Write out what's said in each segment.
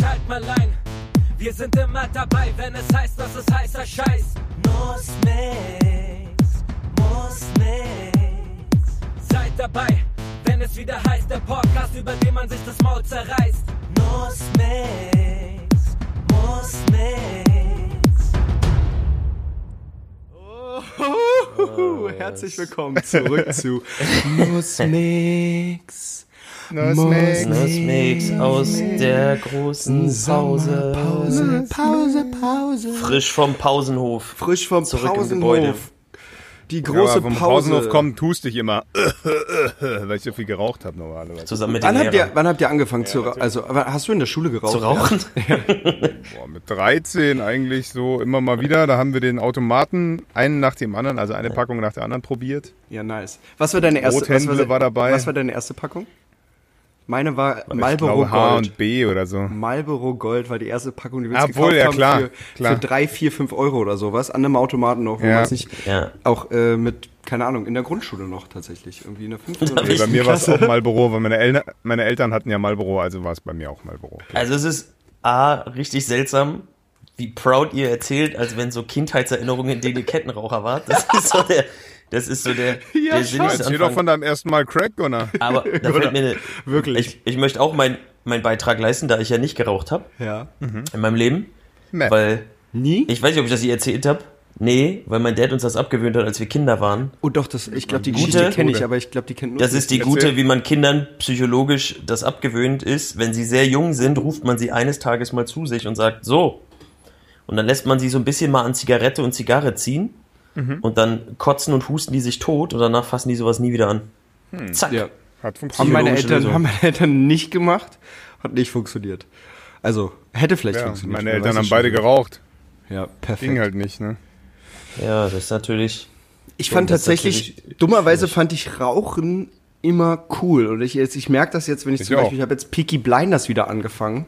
schalt mal ein. Wir sind immer dabei, wenn es heißt, dass es heißer Scheiß. Muss nix, muss nix. Seid dabei, wenn es wieder heißt, der Podcast, über den man sich das Maul zerreißt. Muss nix, muss nix. Oh, herzlich willkommen zurück zu Nussmix. Nussmix. Nussmix aus der großen Pause. Pause, Pause, Pause. Frisch vom Pausenhof. Frisch vom Zurück im Gebäude. Pausenhof. Die Ja, große aber vom Pause. Pausenhof kommt, tust dich immer, weil ich so viel geraucht habe normalerweise. Zusammen mit Wann den habt, ihr, wann habt ihr angefangen zu rauchen? Also, hast du in der Schule geraucht? Zu rauchen? Boah, mit 13 eigentlich so immer mal wieder. Da haben wir den Automaten einen nach dem anderen, also eine Packung nach der anderen probiert. Ja, nice. Was war deine erste, was Rothändle war dabei. Was war deine erste Packung? Meine war Ich Marlboro glaube H Gold. und B oder so. Marlboro Gold war die erste Packung, die wir uns wohl, gekauft ja, haben klar, für, klar. für drei, vier, fünf Euro oder sowas. An einem Automaten noch, wo Ja. man es nicht Ja. auch äh, mit, keine Ahnung, in der Grundschule noch tatsächlich. Irgendwie in der fünften oder Nee, bei mir war es auch Marlboro, weil meine, El meine Eltern hatten ja Marlboro, also war es bei mir auch Marlboro. Also es ist A, richtig seltsam, wie proud ihr erzählt, als wenn so Kindheitserinnerungen, in denen ihr Kettenraucher wart. Das ist so der, das ist so der, Ja, der schon. Erzähl doch von deinem ersten Mal Crack, Gunnar. Aber da fällt mir eine, Wirklich. Ich, ich möchte auch meinen meinen Beitrag leisten, da ich ja nicht geraucht habe Ja. in meinem Leben. Meth. Weil, Nie? ich weiß nicht, ob ich das hier erzählt habe. Nee, weil mein Dad uns das abgewöhnt hat, als wir Kinder waren. Oh doch, das, ich glaube, die Gute- Geschichte kenne ich, aber ich glaube, die kennt nur Das ist die gute, wie man Kindern psychologisch das abgewöhnt ist. Wenn sie sehr jung sind, ruft man sie eines Tages mal zu sich und sagt, so. Und dann lässt man sie so ein bisschen mal an Zigarette und Zigarre ziehen. Und dann kotzen und husten die sich tot und danach fassen die sowas nie wieder an. Zack. Ja. Hat Haben funktioniert. meine, Eltern, Lösung. haben meine Eltern nicht gemacht, hat nicht funktioniert. Also, hätte vielleicht Ja, funktioniert. meine Eltern haben beide geraucht. Ja, perfekt. Ging halt nicht, ne? Ja, das ist natürlich. Ich fand tatsächlich, natürlich dummerweise fand ich Rauchen immer cool. Und ich, jetzt, ich merke das jetzt, wenn ich, Ich zum auch. Beispiel, ich habe jetzt Peaky Blinders wieder angefangen,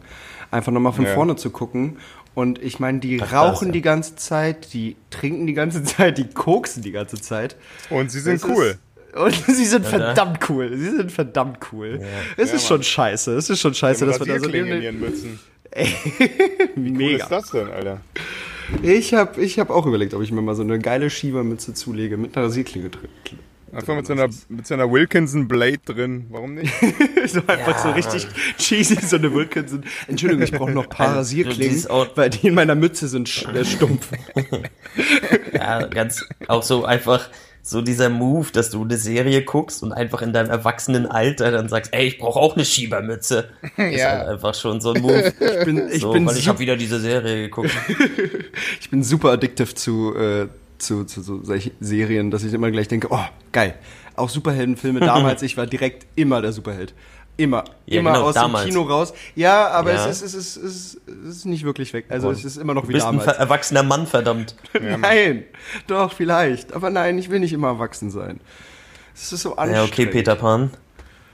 einfach nochmal von Ja. vorne zu gucken. Und ich meine, die das, rauchen ja. die ganze Zeit, die trinken die ganze Zeit, die koksen die ganze Zeit. Und sie sind Das cool. Ist, und sie sind da- verdammt cool. Sie sind verdammt cool. Es ist schon scheiße. Es ist schon scheiße, dass wir da so Rasierklingen in ihren Mützen. Wie cool Mega. ist das denn, Alter? Ich habe ich hab auch überlegt, ob ich mir mal so eine geile Schiebermütze zulege mit einer Rasierklinge drin. Einfach mit so einer, mit so einer Wilkinson Blade drin. Warum nicht? so einfach so richtig cheesy, so eine Wilkinson. Entschuldigung, ich brauche noch ein paar Rasierklingen, weil die in meiner Mütze sind äh, stumpf. Ja, ganz auch so einfach so dieser Move, dass du eine Serie guckst und einfach in deinem erwachsenen Alter dann sagst, ey, ich brauche auch eine Schiebermütze. Ist halt einfach schon so ein Move. Ich bin, ich so, bin, weil ich habe wieder diese Serie geguckt. ich bin super addictive zu, äh, zu, zu so solchen Serien, dass ich immer gleich denke, oh, geil. Auch Superheldenfilme damals, ich war direkt immer der Superheld. Immer, Ja, immer genau, aus damals. dem Kino raus. Ja, aber Ja. es, ist, es, ist, es, ist, es ist nicht wirklich weg. Also es ist immer noch Du wie bist ein damals. ver- erwachsener Mann, verdammt. nein, doch, vielleicht. Aber nein, ich will nicht immer erwachsen sein. Es ist so anstrengend. Ja, okay, Peter Pan.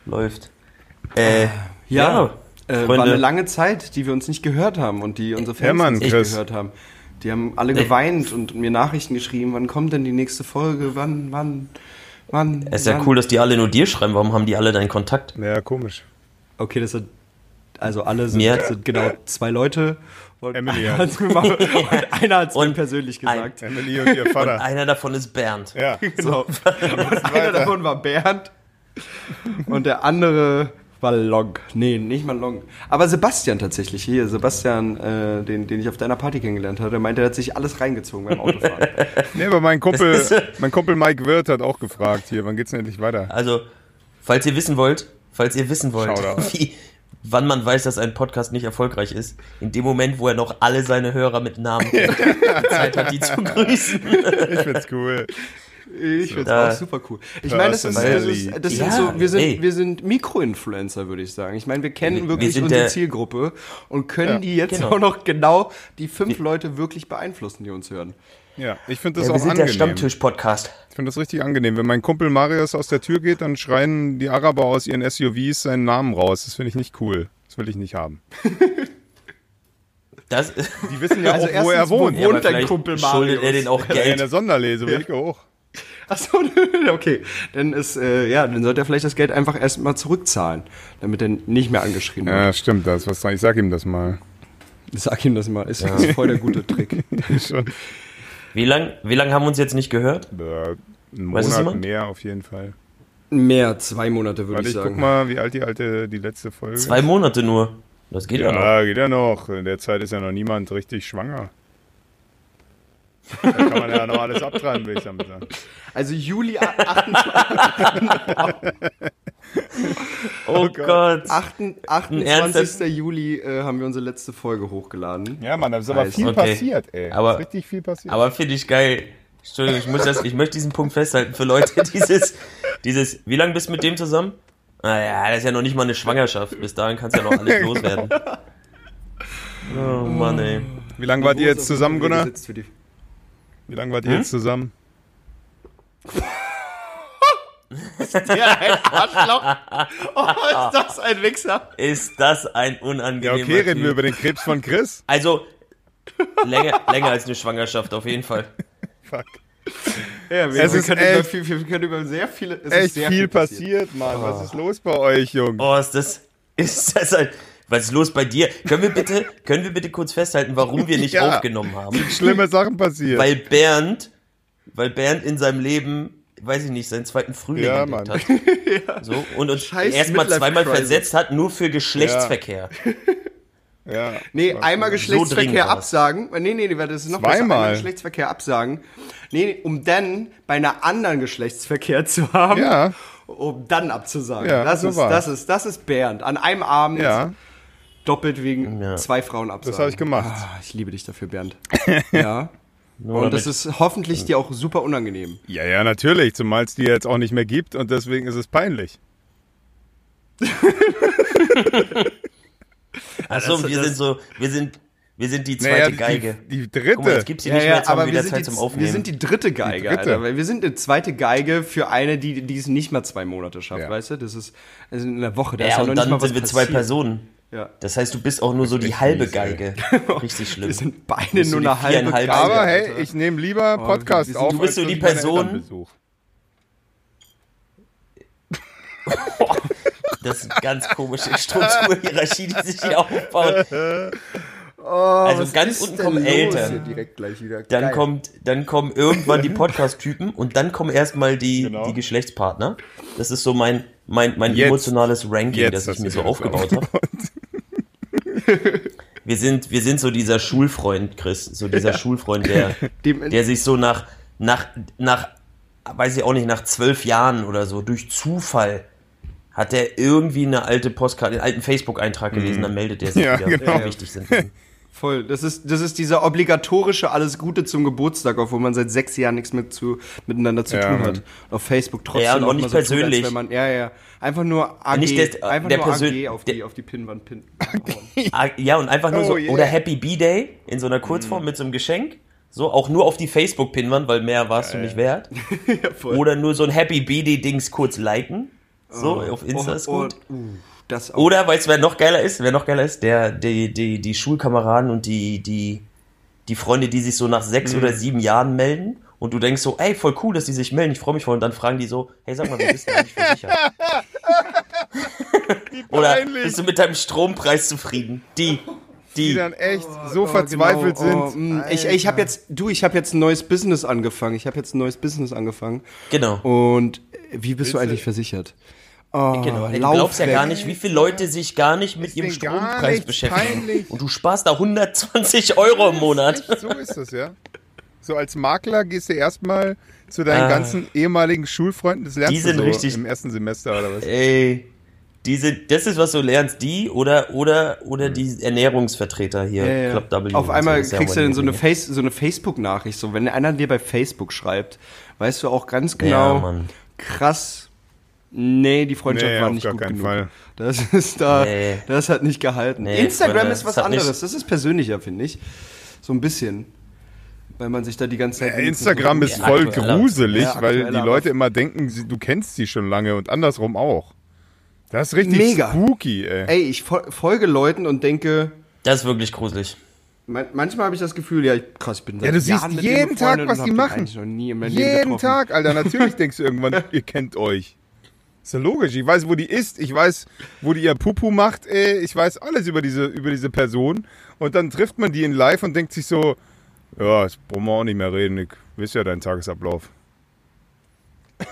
Läuft. Äh, Ja, ja, äh, war eine lange Zeit, die wir uns nicht gehört haben und die unsere Fans Ja, Mann, uns nicht Chris. gehört haben. Die haben alle geweint und mir Nachrichten geschrieben, wann kommt denn die nächste Folge, wann, wann, wann. Es ist ja wann? cool, dass die alle nur dir schreiben. Warum haben die alle deinen Kontakt? Ja, komisch. Okay, das sind, also alle sind, Mir hat- sind genau zwei Leute. Und Emily hat's mir mal, und einer hat es mir Und persönlich gesagt. Emily und ihr Und Vater. einer davon ist Bernd. Ja. So. Und einer davon war Bernd und der andere war Long. Nee, nicht mal Long. Aber Sebastian tatsächlich hier. Sebastian, äh, den, den ich auf deiner Party kennengelernt hatte, meinte, er hat sich alles reingezogen beim Autofahren. Nee, aber mein Kumpel, mein Kumpel Mike Wirth hat auch gefragt hier, wann geht's denn endlich weiter? Also, falls ihr wissen wollt, falls ihr wissen wollt, wie, wann man weiß, dass ein Podcast nicht erfolgreich ist, in dem Moment, wo er noch alle seine Hörer mit Namen Zeit hat, die zu grüßen. Ich find's cool. Ich find's Da- auch super cool. Ich meine, das ist, das ist, das sind Ja, so, wir sind, ey. wir sind Mikroinfluencer, würde ich sagen. Ich meine, wir kennen Wir- wirklich wir unsere der- Zielgruppe und können Ja, die jetzt genau. auch noch genau die fünf Leute wirklich beeinflussen, die uns hören. Ja, ich finde das Ja, wir auch sind der angenehm. Stammtisch-Podcast. Ich finde das richtig angenehm. Wenn mein Kumpel Marius aus der Tür geht, dann schreien die Araber aus ihren SUVs seinen Namen raus. Das finde ich nicht cool. Das will ich nicht haben. Das, Die wissen ja Also auch, wo er erstens, wo wohnt. wohnt aber dein Kumpel schuldet Marius? er den auch Ja, in Geld. der Sonderlese, will ich auch. Achso, okay. Dann ist, äh, ja, dann sollte er vielleicht das Geld einfach erstmal zurückzahlen, damit er nicht mehr angeschrien wird. Ja, stimmt das. Was, ich sag ihm das mal. Sag ihm das mal. Ist, ist voll der gute Trick. Schon Wie lang, wie lang haben wir uns jetzt nicht gehört? äh, ein Weiß es Monat mehr auf jeden Fall. Mehr, zwei Monate würde ich ich sagen. guck mal, wie alt die alte, die letzte Folge Zwei. Monate nur. Das geht ja, noch. Ja, geht ja noch. In der Zeit ist ja noch niemand richtig schwanger. Da kann man ja noch alles abtreiben, will ich damit sagen. Also Juli 28, Oh Gott. 28. Ernsthaft? Juli äh, haben wir unsere letzte Folge hochgeladen. Ja, Mann, da ist aber Heiß. viel Okay. passiert, ey. Aber- ist richtig viel passiert. Aber finde ich geil. Entschuldigung, ich, muss das, ich möchte diesen Punkt festhalten für Leute, dieses, dieses, wie lange bist du mit dem zusammen? Naja, das ist ja noch nicht mal eine Schwangerschaft. Bis dahin kannst du ja noch alles loswerden. Oh Mann, ey. wie lange wart ihr jetzt zusammen, Gunnar? Wie lange wart ihr jetzt zusammen? Ja, ein Arschloch. Oh, ist das ein Wichser. Ist das ein Ja, unangenehmer okay, reden Typ. wir über den Krebs von Chris. Also, länger, länger als eine Schwangerschaft, auf jeden Fall. Fuck. Ja, wir, Es wir, ist können über echt- viel, wir können über sehr viele. Es ist Echt sehr viel passiert, Mann. Was ist los bei euch, Jungs? Oh, ist das, ist das ein, was ist los bei dir? Können wir bitte, können wir bitte kurz festhalten, warum wir nicht Ja. aufgenommen haben? Schlimme Sachen passiert. Weil Bernd, weil Bernd in seinem Leben, weiß ich nicht, seinen zweiten Frühling Ja, entdeckt Mann. hat. So, und uns erstmal zweimal versetzt hat, nur für Geschlechtsverkehr. ja. Nee, einmal Geschlechtsverkehr war's. absagen. Nee, nee, nee, das ist noch besser. Zweimal. Einmal Geschlechtsverkehr absagen. Nee, nee, um dann bei einer anderen Geschlechtsverkehr zu haben. Ja. Um dann abzusagen. Ja, das, so ist, war's. das, ist, das ist Bernd. An einem Abend Ja, doppelt wegen Ja. zwei Frauen absagen. das habe ich gemacht. Ah, ich liebe dich dafür, Bernd. ja. Nur Und das ist hoffentlich dir auch super unangenehm. Ja, ja, natürlich. Zumal es die jetzt auch nicht mehr gibt und deswegen ist es peinlich. Achso, das- wir sind so, wir sind, wir sind die zweite Naja, die, Geige. Die, die dritte. Guck mal, jetzt gibt's sie nicht mehr, jetzt haben wir wieder sind Zeit die, zum Aufnehmen. wir sind die dritte Geige, Die dritte. Alter. Weil wir sind eine zweite Geige für eine, die, die es nicht mal zwei Monate schafft, Ja. weißt du? Das ist also in einer Woche. Da ist ja, ja noch und nicht dann mal was sind wir zwei. Personen. Ja. Das heißt, du bist auch nur so die halbe mies, ey. Geige. Richtig schlimm. Wir sind beide nur eine halbe Geige. Aber hey, ich nehme lieber Oh, Podcast sind- auf. du bist so die Person-. Das ist eine ganz komische Strukturhierarchie, die sich hier aufbaut. Oh, Also ganz unten kommen Eltern. Dann Geil. kommt, dann kommen irgendwann die Podcast-Typen und dann kommen erstmal die, Genau. die Geschlechtspartner. Das ist so mein, mein, mein Jetzt. emotionales Ranking, Jetzt das ich mir so aufgebaut habe. Wir sind, wir sind so dieser Schulfreund, Chris, so dieser Schulfreund, der, der sich so nach, nach, nach, weiß ich auch nicht, nach zwölf Jahren oder so, durch Zufall, hat er irgendwie eine alte Postkarte, einen alten Facebook-Eintrag gelesen, dann meldet er sich Ja, wieder, genau. wichtig sind. Voll. Das ist, das ist dieser obligatorische Alles Gute zum Geburtstag, obwohl man seit sechs Jahren nichts mit zu, miteinander zu Ja, tun hat. Auf Facebook trotzdem. Ja, und auch nicht so tut, persönlich. wenn man, ja, ja. Einfach nur AG. Nicht das- einfach der nur Persön- AG auf die, der- auf die Pinnwand pinnen. Ah, Ja, und einfach nur Oh so, yeah. oder Happy B-Day in so einer Kurzform mit so einem Geschenk. So, auch nur auf die Facebook-Pinwand, weil mehr warst du nicht wert. ja, voll. Oder nur so ein Happy B-Day-Dings kurz liken. So, auf Insta Oh, ist gut. oh, uh, das auch. Oder, weißt du, wer noch geiler ist? Wer noch geiler ist? Der, die, die, die Schulkameraden und die, die, die Freunde, die sich so nach sechs Mhm. oder sieben Jahren melden. Und du denkst so, ey, voll cool, dass die sich melden, ich freue mich voll. Und dann fragen die so, hey, sag mal, wie bist du eigentlich versichert? Oder bist du mit deinem Strompreis zufrieden? Die, Die die. dann echt so Oh, verzweifelt genau. Oh, sind. mh, ich ich habe jetzt, du, ich habe jetzt ein neues Business angefangen. Ich habe jetzt ein neues Business angefangen. Genau. Und wie bist Willst du- eigentlich versichert? Oh, Genau, ey, du lauf glaubst ja gar nicht, wie viele Leute sich gar nicht mit Ist ihrem Strompreis beschäftigen. peinlich. Und du sparst da 120 Euro im Monat. Echt, so ist das, ja. So als Makler gehst du erstmal zu deinen Ah. ganzen ehemaligen Schulfreunden. Das lernst Die du sind so richtig- im ersten Semester oder was? Ey, diese, das ist, was du lernst, die oder, oder, oder die Ernährungsvertreter hier, Ja, ja. Club W. Auf einmal so, ja kriegst du dann so eine. Face, so eine Facebook-Nachricht. So, wenn einer dir bei Facebook schreibt, weißt du auch ganz Ja, genau, Mann. krass, nee, die Freundschaft Nee, war auf nicht gar gut genug. Fall. Das ist da, Nee. das hat nicht gehalten. Nee, Instagram ist was nicht- anderes. Das ist persönlicher, finde ich. So ein bisschen. Weil man sich da die ganze Zeit. Ja, Instagram ist voll gruselig, Ja, weil die Leute immer denken, sie- du kennst sie schon lange und andersrum auch. Das ist richtig Mega. spooky, ey. Ey, ich fol- folge Leuten und denke, Das ist wirklich gruselig. man, manchmal habe ich das Gefühl, ja, krass, ich bin Ja, du siehst jeden Tag, was die machen. Jeden getroffen. Tag, Alter. Natürlich denkst du irgendwann, ihr kennt euch. Ist ja logisch. Ich weiß, wo die ist. Ich weiß, wo die ihr Pupu macht. Ey. Ich weiß alles über diese, über diese Person. Und dann trifft man die in live und denkt sich so, ja, jetzt brauchen wir auch nicht mehr reden. Ich weiß ja deinen Tagesablauf.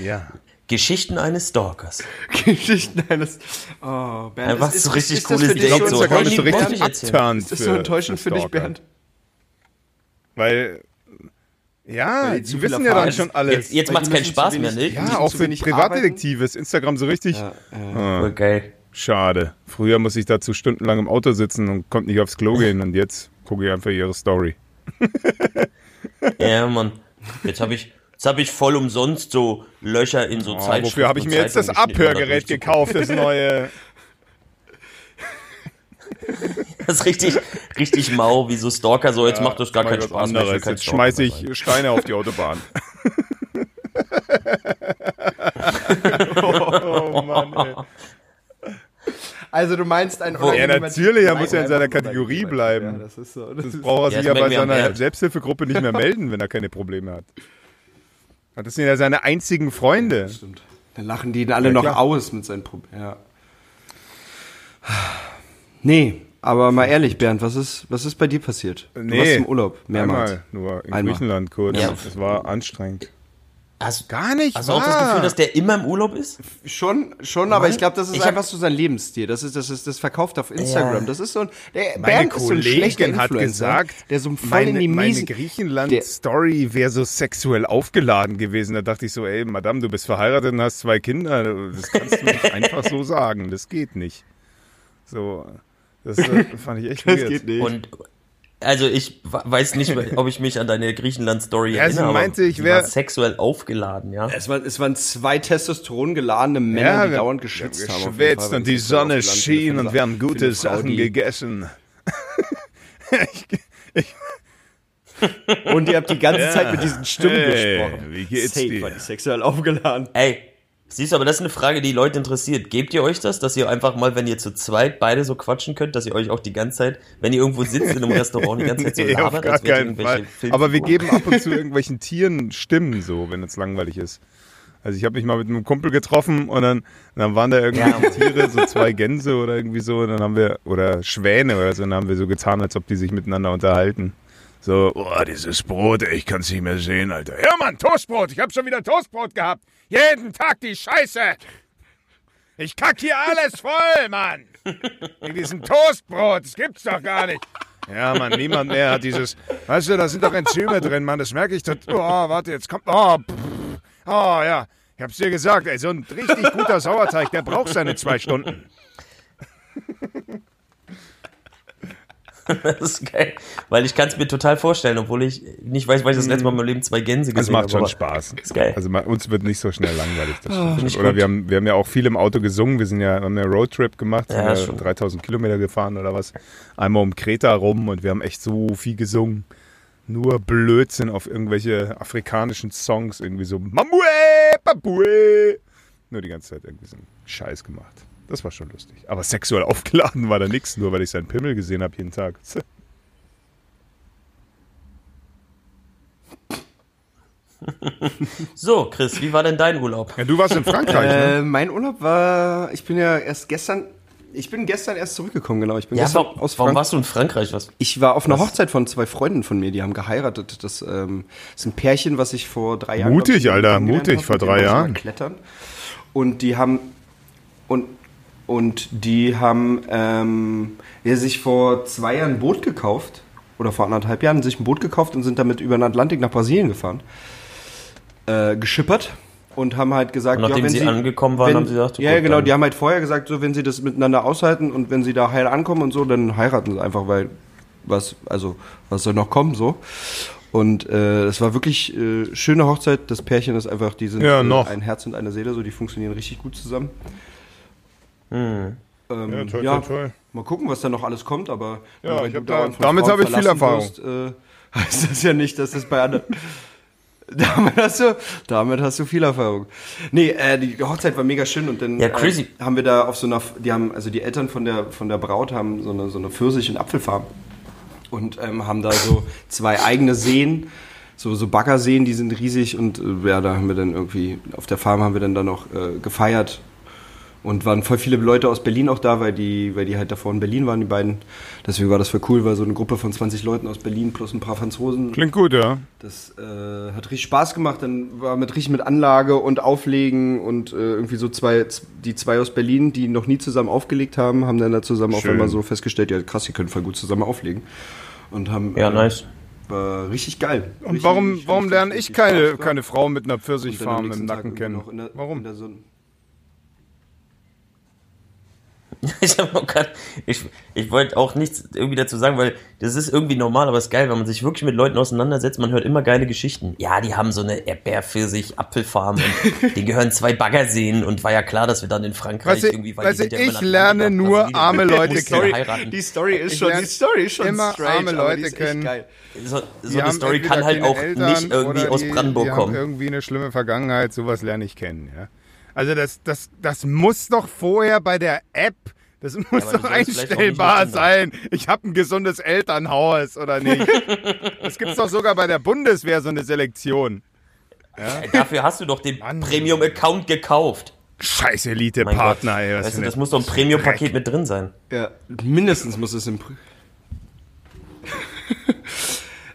ja. Geschichten eines Stalkers. Geschichten eines. Oh, Bernd, Einfach ist- so ist- richtig ist das cooles für dich Date, so so, so richtig abturnt. Ist das so enttäuschend für dich, Stalker. Bernd? Weil, ja, Weil die wissen ja dann schon alles. Jetzt, jetzt macht's die keinen Spaß wenig- mehr, ne? ja, müssen auch für Privatdetektive ist Instagram so richtig. Ja, äh, Ah, geil. schade. Früher muss ich dazu stundenlang im Auto sitzen und konnte nicht aufs Klo gehen und jetzt gucke ich einfach ihre Story. Ja, Mann. Jetzt habe ich, jetzt hab ich voll umsonst so Löcher in so Oh, Zeitschriften. wofür habe ich mir jetzt das Abhörgerät gekauft, das neue? Das ist richtig, richtig mau, wie so Stalker, so jetzt macht das gar keinen Spaß mehr. kein Jetzt Stalker schmeiße ich sein. Steine auf die Autobahn. oh Mann, ey. Also du meinst ein Ja, natürlich, er muss ja in seiner Kategorie bleiben. Ja, das ist so. Das Das ist braucht er Ja, sich ja bei seiner. Selbsthilfegruppe nicht mehr melden, wenn er keine Probleme hat. Das sind ja seine einzigen Freunde. stimmt. Dann lachen die ihn alle Ja, noch aus mit seinen Problemen. Ja. Nee, aber mal ehrlich, Bernd, was ist, was ist bei dir passiert? Du Nee, warst im Urlaub, mehrmals. Einmal nur in Einmal. Griechenland kurz. Ja. Das war anstrengend. Hast, Gar nicht hast du auch das. Gefühl, dass der immer im Urlaub ist? Schon, schon, aber ich glaube, das ist Ich einfach so sein Lebensstil. Das ist, das ist, das verkauft auf Instagram. Ja. Das ist so ein, der Meine Bernd ist so ein schlechter Kollegin hat Influencer, gesagt, der so voll meine, in die meine Griechenland-Story wäre so sexuell aufgeladen gewesen. Da dachte ich so, ey, Madame, du bist verheiratet und hast zwei Kinder. Das kannst du nicht einfach so sagen. Das geht nicht. So, das äh, fand ich echt das weird. geht nicht. Und also ich weiß nicht, ob ich mich an deine Griechenland-Story Ja, erinnere. meinte, ich die wär- war sexuell aufgeladen, ja. es, war, es waren zwei Testosteron geladene Männer, die wir- dauernd geschwitzt haben geschwitzt und die Sonne schien und wir haben gute Sachen die- gegessen. Und ihr habt die ganze Zeit mit diesen Stimmen Hey, gesprochen. wie geht's Safe dir? war die sexuell aufgeladen. Ey, siehst du, aber das ist eine Frage, die Leute interessiert. Gebt ihr euch das, dass ihr einfach mal, wenn ihr zu zweit beide so quatschen könnt, dass ihr euch auch die ganze Zeit, wenn ihr irgendwo sitzt in einem Restaurant, die ganze Zeit so Nee, auf labert, gar als keinen irgendwelche Fall. Filmfiguren? Aber wir geben ab und zu irgendwelchen Tieren Stimmen, so, wenn es langweilig ist. Also ich habe mich mal mit einem Kumpel getroffen und dann, dann waren da irgendwelche Ja. Tiere, so zwei Gänse oder irgendwie so, und dann haben wir, oder Schwäne oder so, und dann haben wir so getan, als ob die sich miteinander unterhalten. So, oh, dieses Brot, ey, ich kann's nicht mehr sehen, Alter. Ja, Mann, Toastbrot, ich hab schon wieder Toastbrot gehabt. Jeden Tag die Scheiße. Ich kack hier alles voll, Mann. Wegen diesem Toastbrot, das gibt's doch gar nicht. Ja, Mann, niemand mehr hat dieses. Weißt du, da sind doch Enzyme drin, Mann, das merke ich. tot- Oh, warte, jetzt kommt. Oh, pff. oh ja. Ich hab's dir gesagt, ey, so ein richtig guter Sauerteig, der braucht seine zwei Stunden. Das ist geil. Weil ich kann es mir total vorstellen, obwohl ich nicht weiß, weil ich das letzte Mal in meinem Leben zwei Gänse Das gesehen macht habe. schon aber Spaß. Ist geil. Also uns wird nicht so schnell langweilig. Das ich oder gut. wir haben, wir haben ja auch viel im Auto gesungen. Wir sind ja, haben ja Roadtrip gemacht, sind Ja, ja schon. 3000 Kilometer gefahren oder was. Einmal um Kreta rum und wir haben echt so viel gesungen. Nur Blödsinn auf irgendwelche afrikanischen Songs. Irgendwie so Mamue, Babue. Nur die ganze Zeit irgendwie so einen Scheiß gemacht. Das war schon lustig. Aber sexuell aufgeladen war da nichts, nur weil ich seinen Pimmel gesehen habe jeden Tag. So, Chris, wie war denn dein Urlaub? Ja, du warst in Frankreich, ne? Äh, mein Urlaub war, ich bin ja erst gestern, ich bin gestern erst zurückgekommen, genau. Ich bin Ja, gestern warum, aus warum Frank warst du in Frankreich? Was? Ich war auf einer Hochzeit von zwei Freunden von mir, die haben geheiratet. Das ähm, ist ein Pärchen, was ich vor drei Jahren. Mutig, glaub ich, Alter, mutig, vor drei Jahren. Klettern. Und die haben und und die haben ähm, ja, sich vor zwei Jahren ein Boot gekauft oder vor anderthalb Jahren sich ein Boot gekauft und sind damit über den Atlantik nach Brasilien gefahren, äh, geschippert und haben halt gesagt, Und nachdem ja, wenn sie angekommen waren, wenn, haben sie gesagt, ja, gut, ja, genau, dann- die haben halt vorher gesagt, so wenn sie das miteinander aushalten und wenn sie da heil ankommen und so, dann heiraten sie einfach, weil was, also was soll noch kommen so. Und äh, es war wirklich äh, schöne Hochzeit. Das Pärchen ist einfach, die sind Ja, noch. Äh, ein Herz und eine Seele, so die funktionieren richtig gut zusammen. Ähm, Ja, toll, ja, toll, toll. Mal gucken, was da noch alles kommt, aber Ja, ich hab da- damit habe ich viel verlassen Wirst, äh, heißt das ja nicht, dass das bei anderen. damit, hast du, damit hast du viel Erfahrung. Nee, äh, die Hochzeit war mega schön und dann Ja, crazy. Äh, haben wir da auf so einer, die haben, also die Eltern von der, von der Braut haben so eine, so eine Pfirsich- und Apfelfarm und ähm, haben da so zwei eigene Seen, so, so Baggerseen, die sind riesig und äh, ja, da haben wir dann irgendwie, auf der Farm haben wir dann da noch äh, gefeiert und waren voll viele Leute aus Berlin auch da, weil die, weil die halt davor in Berlin waren, die beiden. Deswegen war das voll cool, weil so eine Gruppe von 20 Leuten aus Berlin plus ein paar Franzosen. Klingt gut, ja. Das äh, hat richtig Spaß gemacht. Dann war mit richtig mit Anlage und Auflegen und äh, irgendwie so zwei, die zwei aus Berlin, die noch nie zusammen aufgelegt haben, haben dann da zusammen auf Schön. einmal so festgestellt, ja krass, die können voll gut zusammen auflegen. Und haben Ja, äh, nice. war richtig geil. Und richtig, warum, warum lerne ich keine, keine Frau mit einer Pfirsichfarm im Nacken kennen? der- Warum? in der Sonne. Ich, hab auch grad, ich, ich wollte auch nichts irgendwie dazu sagen, weil das ist irgendwie normal, aber es ist geil, wenn man sich wirklich mit Leuten auseinandersetzt. Man hört immer geile Geschichten. Ja, die haben so eine Erdbeer-Pfirsich-Apfelfarm und denen gehören zwei Baggerseen und war ja klar, dass wir dann in Frankreich Weißt irgendwie, weil weißt die du, sind ja immer ich lerne nur arme Leute kennen. heiraten. Die Story ist Ich schon, die Story ist schon immer strange, arme Leute kennen. geil. So, so Die eine haben Story kann halt auch Eltern nicht irgendwie aus die, Brandenburg die haben kommen. irgendwie eine schlimme Vergangenheit, sowas lerne ich kennen. Ja. Also das, das, das muss doch vorher bei der App, das muss du doch einstellbar sein. Ich habe ein gesundes Elternhaus oder nicht. Das gibt's doch sogar bei der Bundeswehr so eine Selektion. Äh, Dafür hast du doch den. Premium-Account gekauft. Scheiß Elite-Partner, ey. Was Weißt du, das muss doch ein Premium-Paket mit drin sein. Ja, mindestens muss es im.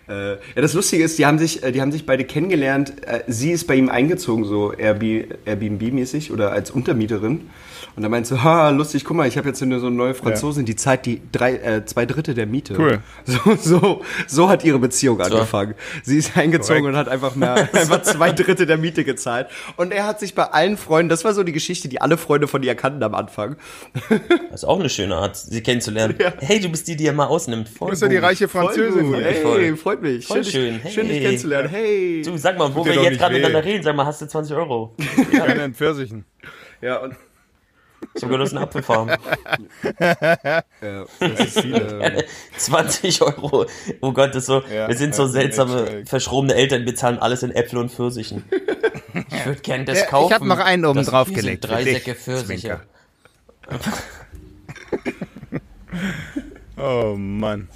Äh, ja, das Lustige ist, die haben sich, äh, die haben sich beide kennengelernt. Äh, sie ist bei ihm eingezogen, so Airbnb- Airbnb-mäßig oder als Untermieterin. Und er meint so, ha, lustig, guck mal, ich habe jetzt eine, so eine neue Franzosin, die zahlt die drei, äh, zwei Drittel der Miete. Cool. So, so, so hat ihre Beziehung angefangen. Sie ist eingezogen Korrekt. und hat einfach mehr, einfach zwei Drittel der Miete gezahlt. Und er hat sich bei allen Freunden, das war so die Geschichte, die alle Freunde von ihr kannten am Anfang. Das ist auch eine schöne Art, sie kennenzulernen. Ja. Hey, du bist die, die er mal ausnimmt. Voll Du bist ja die reiche Voll Französin. von Hey, voll. freut mich. Voll schön, schön. Dich, schön, dich Hey. kennenzulernen. Hey. Du, sag mal, wo Tut wir jetzt gerade miteinander reden, sag mal, hast du 20 Euro? Keine in Pfirsichen. Ja, und Gehört, das ist eine Apfelfarm. ja, das ist, äh, 20 Euro. Oh Gott, das so, Ja, wir sind so ja, seltsame, verschrobene Eltern, bezahlen alles in Äpfel und Pfirsichen. Ich würde gern das Ja, ich kaufen. hab noch einen oben Das- drauf gelegt Drei dich, Säcke Pfirsiche. Oh Mann.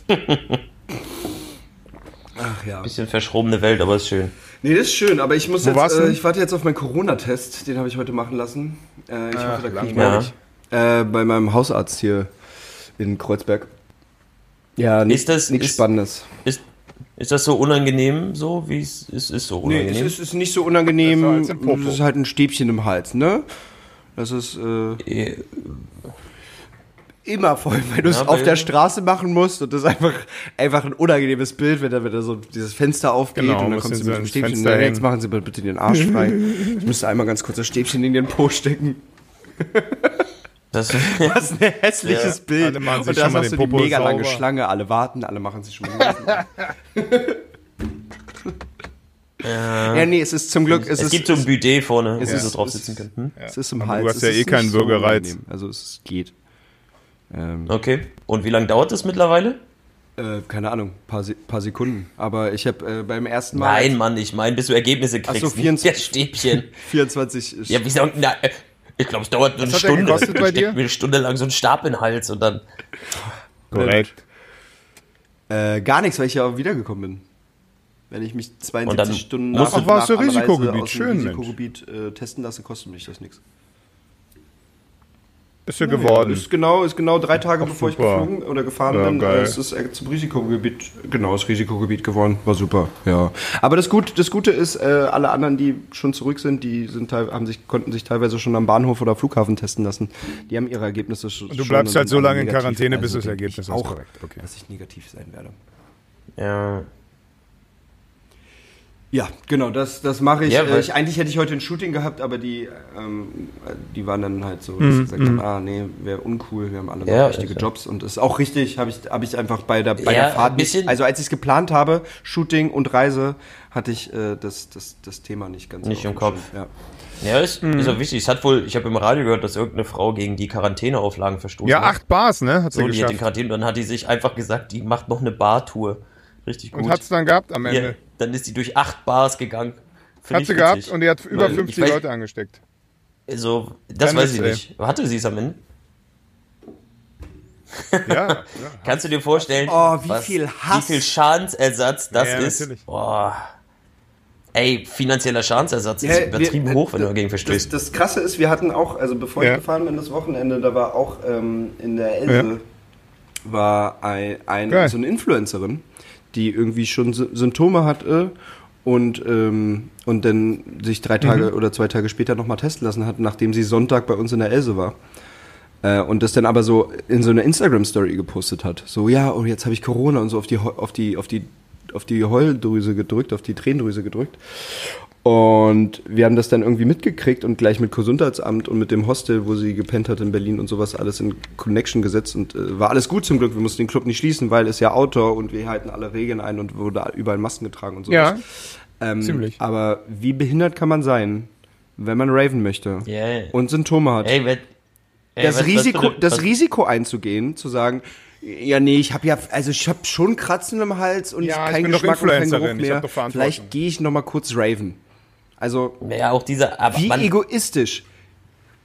ach ja. Bisschen verschrobene Welt, aber ist schön. Nee, das ist schön, aber ich muss Wo jetzt, äh, ich warte jetzt auf meinen Corona-Test, den habe ich heute machen lassen. Äh, ich Ach, hoffe, da kriege ich mal äh, bei meinem Hausarzt hier in Kreuzberg. Ja, nichts Ist das- nichts ist- Spannendes. Ist, ist das so unangenehm, so wie es ist, ist so Nee, unangenehm? es ist, ist nicht so unangenehm. Es ist halt ein Stäbchen im Hals, ne? Das ist äh, Äh, immer voll, wenn du es Ja, auf der Straße machen musst und das ist einfach, einfach ein unangenehmes Bild, wenn da, da so dieses Fenster aufgeht Genau, und dann kommst du mit dem Stäbchen. Fenster Nee, jetzt machen sie mal bitte den Arsch frei. Ich müsste einmal ganz kurz das Stäbchen in den Po stecken. das, Das ist ein hässliches Ja, Bild. alle machen sich und da hast du die Popo mega lange sauber. Schlange, alle warten, alle machen sich schon mal. ja. ja, nee, es ist zum Glück, es, Es ist, gibt so ein Bidet vorne, wo es wir ist- so drauf sitzen können. Hm? es ist im Aber Hals. du hast es ja ist eh keinen so unangenehm. Also es geht. Ähm, Okay. Und wie lange dauert das mittlerweile? äh, keine Ahnung, paar, Se paar Sekunden. Aber ich habe äh, beim ersten Mal Nein, Mann, ich meine, bis du Ergebnisse kriegst. so, nicht 24 der Stäbchen. 24 Ja, wieso? Na, äh, ich glaube, es dauert nur eine hat der Stunde. gekostet bei dir? mir eine Stunde lang so einen Stab in den Hals und dann. Korrekt. Äh, gar nichts, weil ich ja auch wiedergekommen bin. Wenn ich mich 72 Und dann Stunden musst nach, du- Ach, warst du nach Anreise Risikogebiet? aus dem Schön. Risikogebiet äh, testen lasse, kostet mich das nichts. Ist ja geworden. Ist genau, ist genau drei Tage Ach, bevor super. ich geflogen oder gefahren Ja, bin. geil. Äh, es ist äh, zum Risikogebiet, genau, das Risikogebiet geworden. War super, ja. Aber das, Gut, das Gute ist, äh, alle anderen, die schon zurück sind, die sind teil, haben sich, konnten sich teilweise schon am Bahnhof oder Flughafen testen lassen. Die haben ihre Ergebnisse schon. Und du bleibst halt so lange in. Quarantäne, bis Also du das Ergebnis hast. Auch, Korrekt, okay. dass ich negativ sein werde. Ja. Ja, genau, das, das mache ich. Ja, äh, weil- ich. Eigentlich hätte ich heute ein Shooting gehabt, aber die, ähm, die waren dann halt so, dass Mhm, sie gesagt haben, ah nee, wäre uncool, wir haben alle noch Ja, richtige ja- Jobs und ist auch richtig, habe ich, hab ich einfach bei der, bei Ja, der Fahrt nicht, also als ich es geplant habe, Shooting und Reise, hatte ich äh, das, das, das Thema nicht ganz Nicht im Kopf. Ja. Ja, ist, ist auch wichtig. Es hat wohl, ich habe im Radio gehört, dass irgendeine Frau gegen die Quarantäneauflagen verstoßen Ja, hat. acht Bars, ne? Hat sie So, die hat den. Quarantäne, dann hat die sich einfach gesagt, die macht noch eine Bartour. Richtig gut. Und hat's dann gehabt am ja, Ende. dann ist die durch acht Bars gegangen. Find Hat sie gehabt witzig. und die hat über Weil ich 50 weiß- Leute angesteckt. So, das Kein weiß ich ey. nicht. Hatte sie es am Ende? Ja, ja. Kannst du dir vorstellen, Oh, wie viel Hass. wie viel Schadensersatz das Ja, ist? natürlich. Boah, Ey, finanzieller Schadensersatz ist Ja, übertrieben wir- hoch, wenn du dagegen verstößt. Das, das Krasse ist, wir hatten auch, also bevor Ja. ich gefahren bin das Wochenende, da war auch ähm, in der Else war ein, ein so eine Influencerin, die irgendwie schon Sy- Symptome hatte und ähm, und dann sich drei Tage Mhm. oder zwei Tage später nochmal testen lassen hat, nachdem sie Sonntag bei uns in der Else war. Äh, und das dann aber so in so eine Instagram-Story gepostet hat. So, ja, oh, jetzt habe ich Corona und so auf die, auf die, auf die, auf die Heuldrüse gedrückt, auf die Tränendrüse gedrückt. Und wir haben das dann irgendwie mitgekriegt und gleich mit Gesundheitsamt und mit dem Hostel, wo sie gepennt hat in Berlin und sowas, alles in Connection gesetzt und äh, war alles gut zum Glück. Wir mussten den Club nicht schließen, weil es ja Outdoor und wir halten alle Regeln ein und wurde überall Masken getragen und so. Ja, ähm, ziemlich. Aber wie behindert kann man sein, wenn man raven möchte Yeah. und Symptome hat? Ey, ey, das was- was Risiko, für eine- das was- Risiko einzugehen, zu sagen, ja, nee, ich habe ja, also ich habe schon Kratzen im Hals und Ja, doch Geschmack und keinen Influencerin, Geruch ich hab mehr. Vielleicht gehe ich noch mal kurz raven. Also, Ja, auch dieser, aber, wie man, egoistisch.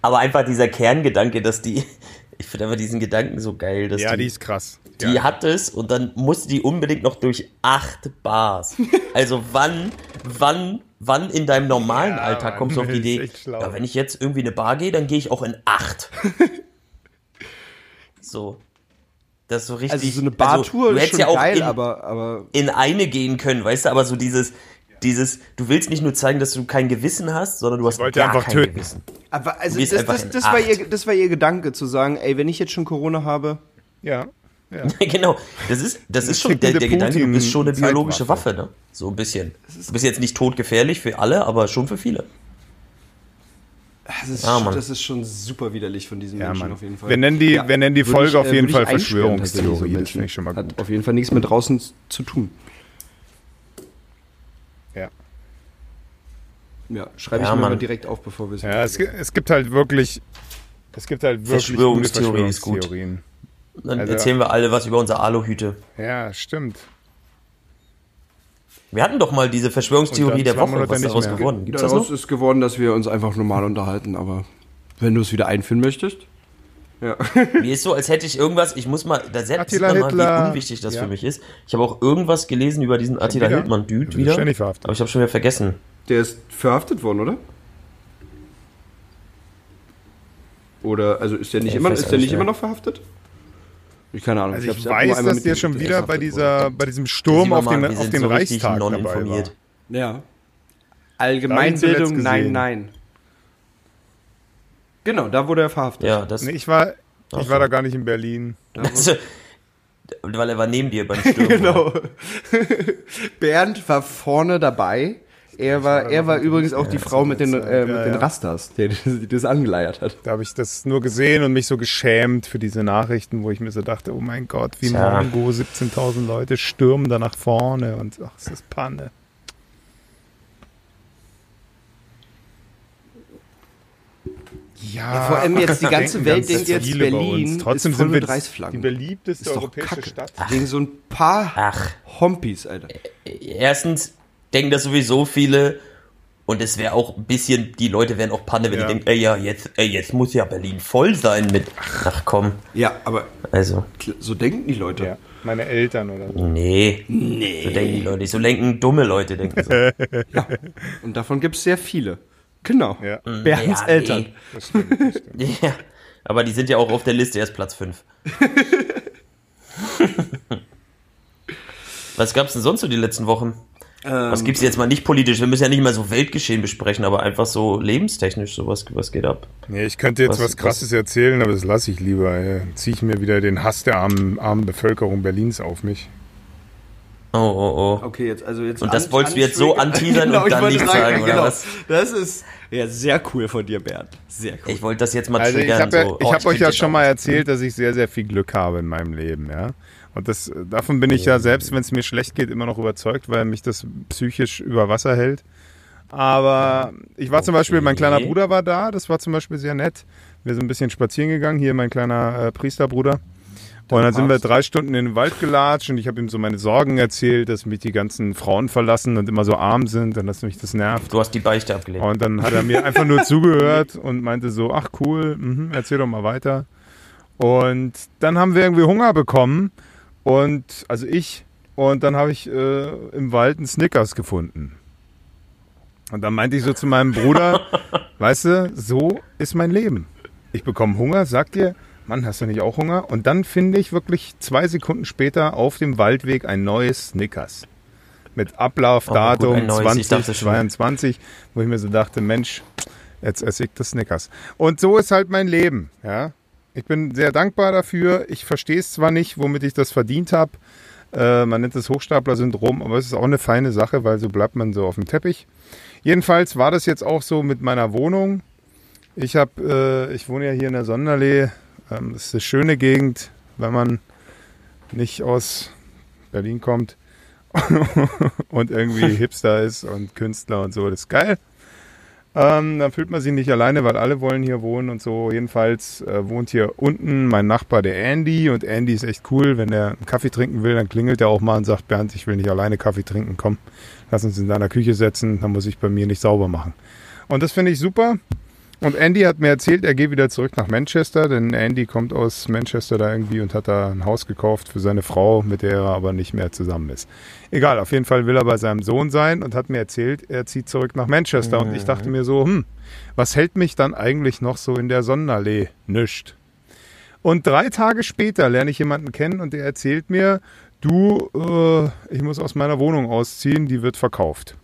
aber einfach dieser Kerngedanke, dass die, ich finde einfach diesen Gedanken so geil, dass ja, die, die ist krass. die ja. hat es und dann musste die unbedingt noch durch acht Bars. Also wann, wann, wann in deinem normalen Ja, Alltag Mann, kommst du auf die Idee, ja, wenn ich jetzt irgendwie in eine Bar gehe, dann gehe ich auch in acht. so. Das ist so richtig. Also so eine Bartour also, du ist hättest schon ja auch geil, in, aber, aber in eine gehen können, weißt du, aber so dieses, dieses, du willst nicht nur zeigen, dass du kein Gewissen hast, sondern du hast gar einfach kein töten. Gewissen. Aber also das, das, das, war ihr, das war ihr Gedanke, zu sagen, ey, wenn ich jetzt schon Corona habe, ja. ja. genau, das ist, das ist schon der, der Gedanke, du bist schon eine biologische Waffe, ne? So ein bisschen. Du bist jetzt nicht todgefährlich für alle, aber schon für viele. Das ist, Ah, das ist schon super widerlich von diesen Ja, Menschen Mann. auf jeden Fall. Wir nennen die, Ja, wir nennen die Folge ich, auf äh, jeden Fall tatsächlich, so Verschwörungstheorie. das finde ich schon mal gut. Hat auf jeden Fall nichts mit draußen zu tun. Ja. Ja, schreibe Ja, ich mir Mann. mal direkt auf, bevor wir es. Ja, es, es gibt halt wirklich, es gibt halt wirklich gute Verschwörungstheorie ist gut. Verschwörungstheorien. Dann Also- erzählen wir alle was über unsere Aluhüte. Ja, stimmt. Wir hatten doch mal diese Verschwörungstheorie der Woche. Monate Was ist daraus mehr. geworden? Gibt's das Daraus noch? ist geworden, dass wir uns einfach normal unterhalten, aber wenn du es wieder einführen möchtest. Ja. Mir ist so, als hätte ich irgendwas, ich muss mal, da sieht Attila man mal, Hitler. wie unwichtig das Ja. für mich ist. Ich habe auch irgendwas gelesen über diesen Attila wieder? Hildmann-Dude wieder. ständig verhaftet. Aber ich habe schon wieder vergessen. Der ist verhaftet worden, oder? Oder, also ist der nicht, Ja, ich immer, ist der nicht, immer noch verhaftet? Ich keine Ahnung. Also ich nur weiß, dass der schon wieder bei er dieser, bei diesem Sturm auf den, auf den so Reichstag dabei non-informiert. war. Ja. Ich Allgemeinbildung, nein, nein. Genau, da wurde er verhaftet. Ja, das. Nee, ich war, ich war so. da gar nicht in Berlin. Also, weil er war neben dir beim Sturm. Genau. Bernd war vorne dabei. Er war, er war übrigens auch die Frau mit den, äh, mit den. Rastas, die, die das angeleiert hat. Da habe ich das nur gesehen und mich so geschämt für diese Nachrichten, wo ich mir so dachte, oh mein Gott, wie Tja. Mongo, 17.000 Leute stürmen da nach vorne und ach, es ist Panne. Ja, Ja, vor allem jetzt die ganze Welt ganz denkt jetzt, Berlin. Trotzdem ist voll sind wir mit das- Reichsflaggen. die beliebteste Ist doch europäische Kacke. Stadt. Wegen so ein paar Ach, Hompis, Alter. erstens denken das sowieso viele. Und es wäre auch ein bisschen, die Leute wären auch Panne, wenn Ja. die denken, ey, ja, jetzt, ey, jetzt muss ja Berlin voll sein mit. Ach komm. Ja, aber Also, so denken die Leute. Ja, meine Eltern oder so. nee. Nee. So denken die Leute. nicht. So lenken dumme Leute, denken so. Und davon gibt es sehr viele. Genau. Ja. Bernds Ja, Eltern. nee. Das stimmt, das stimmt. Ja. Aber die sind ja auch auf der Liste erst Platz 5. Was gab's denn sonst so die letzten Wochen? Was gibt's jetzt mal nicht politisch? Wir müssen ja nicht mal so Weltgeschehen besprechen, aber einfach so lebenstechnisch, so was, was geht ab? Nee, ich könnte jetzt Was- was, Krasses erzählen, aber das lasse ich lieber. Ey. Ziehe ich mir wieder den Hass der armen, armen Bevölkerung Berlins auf mich. Oh, oh, oh. Okay, jetzt also jetzt. Und das wolltest du jetzt so anteasern und ich dann nicht sagen, oder was? Das ist ja sehr cool von dir, Bernd. Sehr cool. Ich wollte das jetzt mal Also ich triggern. habe ja, so. ich Oh, hab euch ja schon mal erzählt, dass ich sehr, sehr viel Glück habe in meinem Leben, ja. Und das, davon bin ich ja, selbst wenn es mir schlecht geht, immer noch überzeugt, weil mich das psychisch über Wasser hält. Aber ich war zum Beispiel, mein kleiner Okay. Bruder war da, das war zum Beispiel sehr nett. Wir sind ein bisschen spazieren gegangen, hier mein kleiner äh, Priesterbruder. Und dann sind wir drei Stunden in den Wald gelatscht und ich habe ihm so meine Sorgen erzählt, dass mich die ganzen Frauen verlassen und immer so arm sind und dass mich das nervt. Du hast die Beichte abgelehnt. Und dann hat er mir einfach nur zugehört und meinte so, ach cool, mhm, erzähl doch mal weiter. Und dann haben wir irgendwie Hunger bekommen und also ich und dann habe ich äh, im Wald einen Snickers gefunden. Und dann meinte ich so zu meinem Bruder, weißt du, so ist mein Leben. Ich bekomme Hunger, sagt dir, Mann, hast du nicht auch Hunger? Und dann finde ich wirklich zwei Sekunden später auf dem Waldweg ein neues Snickers. Mit Ablaufdatum Oh, gut, ein neues. Ich dachte schon. 2022, wo ich mir so dachte, Mensch, jetzt esse ich das Snickers. Und so ist halt mein Leben, ja. Ich bin sehr dankbar dafür. Ich verstehe es zwar nicht, womit ich das verdient habe. Äh, man nennt es Hochstapler-Syndrom, aber es ist auch eine feine Sache, weil so bleibt man so auf dem Teppich. Jedenfalls war das jetzt auch so mit meiner Wohnung. Ich habe, äh, ich wohne ja hier in der Sonderlee. Ähm, das ist eine schöne Gegend, wenn man nicht aus Berlin kommt und irgendwie Hipster ist und Künstler und so. Das ist geil. Ähm, dann fühlt man sich nicht alleine, weil alle wollen hier wohnen und so. Jedenfalls äh, wohnt hier unten mein Nachbar, der Andy. Und Andy ist echt cool. Wenn er einen Kaffee trinken will, dann klingelt er auch mal und sagt, Bernd, ich will nicht alleine Kaffee trinken. Komm, lass uns in deiner Küche setzen. Dann muss ich bei mir nicht sauber machen. Und das finde ich super. Und Andy hat mir erzählt, er geht wieder zurück nach Manchester, denn Andy kommt aus Manchester da irgendwie und hat da ein Haus gekauft für seine Frau, mit der er aber nicht mehr zusammen ist. Egal, auf jeden Fall will er bei seinem Sohn sein und hat mir erzählt, er zieht zurück nach Manchester. Und ich dachte mir so, hm, was hält mich dann eigentlich noch so in der Sonnenallee? Nischt. Und drei Tage später lerne ich jemanden kennen und der erzählt mir, du, äh, ich muss aus meiner Wohnung ausziehen, die wird verkauft.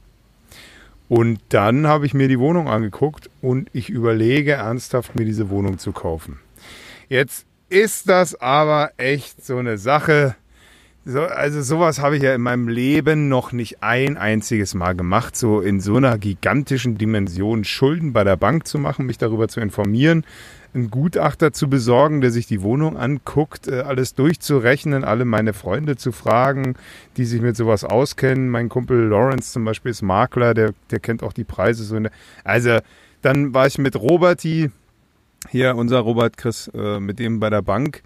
Und dann habe ich mir die Wohnung angeguckt und ich überlege ernsthaft, mir diese Wohnung zu kaufen. Jetzt ist das aber echt so eine Sache. So, also sowas habe ich ja in meinem Leben noch nicht ein einziges Mal gemacht, so in so einer gigantischen Dimension Schulden bei der Bank zu machen, mich darüber zu informieren, einen Gutachter zu besorgen, der sich die Wohnung anguckt, äh, alles durchzurechnen, alle meine Freunde zu fragen, die sich mit sowas auskennen. Mein Kumpel Lawrence zum Beispiel ist Makler, der, der kennt auch die Preise. So also dann war ich mit Roberti, hier unser Robert Chris, äh, mit dem bei der Bank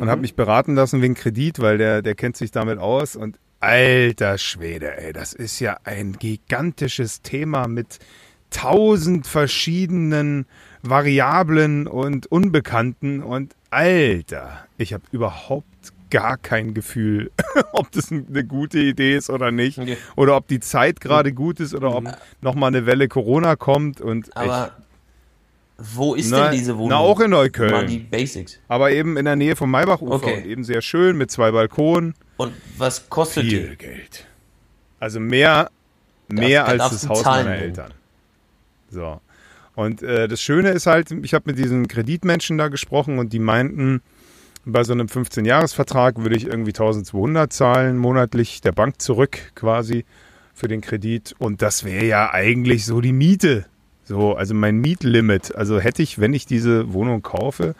und habe mich beraten lassen wegen Kredit, weil der, der kennt sich damit aus. Und alter Schwede, ey, das ist ja ein gigantisches Thema mit tausend verschiedenen Variablen und Unbekannten. Und alter, ich habe überhaupt gar kein Gefühl, ob das eine gute Idee ist oder nicht. Okay. oder ob die Zeit gerade gut ist oder ob noch mal eine Welle Corona kommt. Und Aber wo ist Na, denn diese Wohnung? na, auch in Neukölln. Mal die Basics. aber eben in der Nähe vom Maybachufer Okay. und eben sehr schön mit zwei Balkonen. Und was kostet die? Viel Geld. Also mehr, mehr da als das Haus Zahlen meiner. Eltern. So. Und äh, das Schöne ist halt, ich habe mit diesen Kreditmenschen da gesprochen und die meinten, bei so einem 15-Jahres-Vertrag würde ich irgendwie 1200 zahlen monatlich der Bank zurück quasi für den Kredit. Und das wäre ja eigentlich so die Miete. So, also mein Mietlimit. Also hätte ich, wenn ich diese Wohnung kaufe,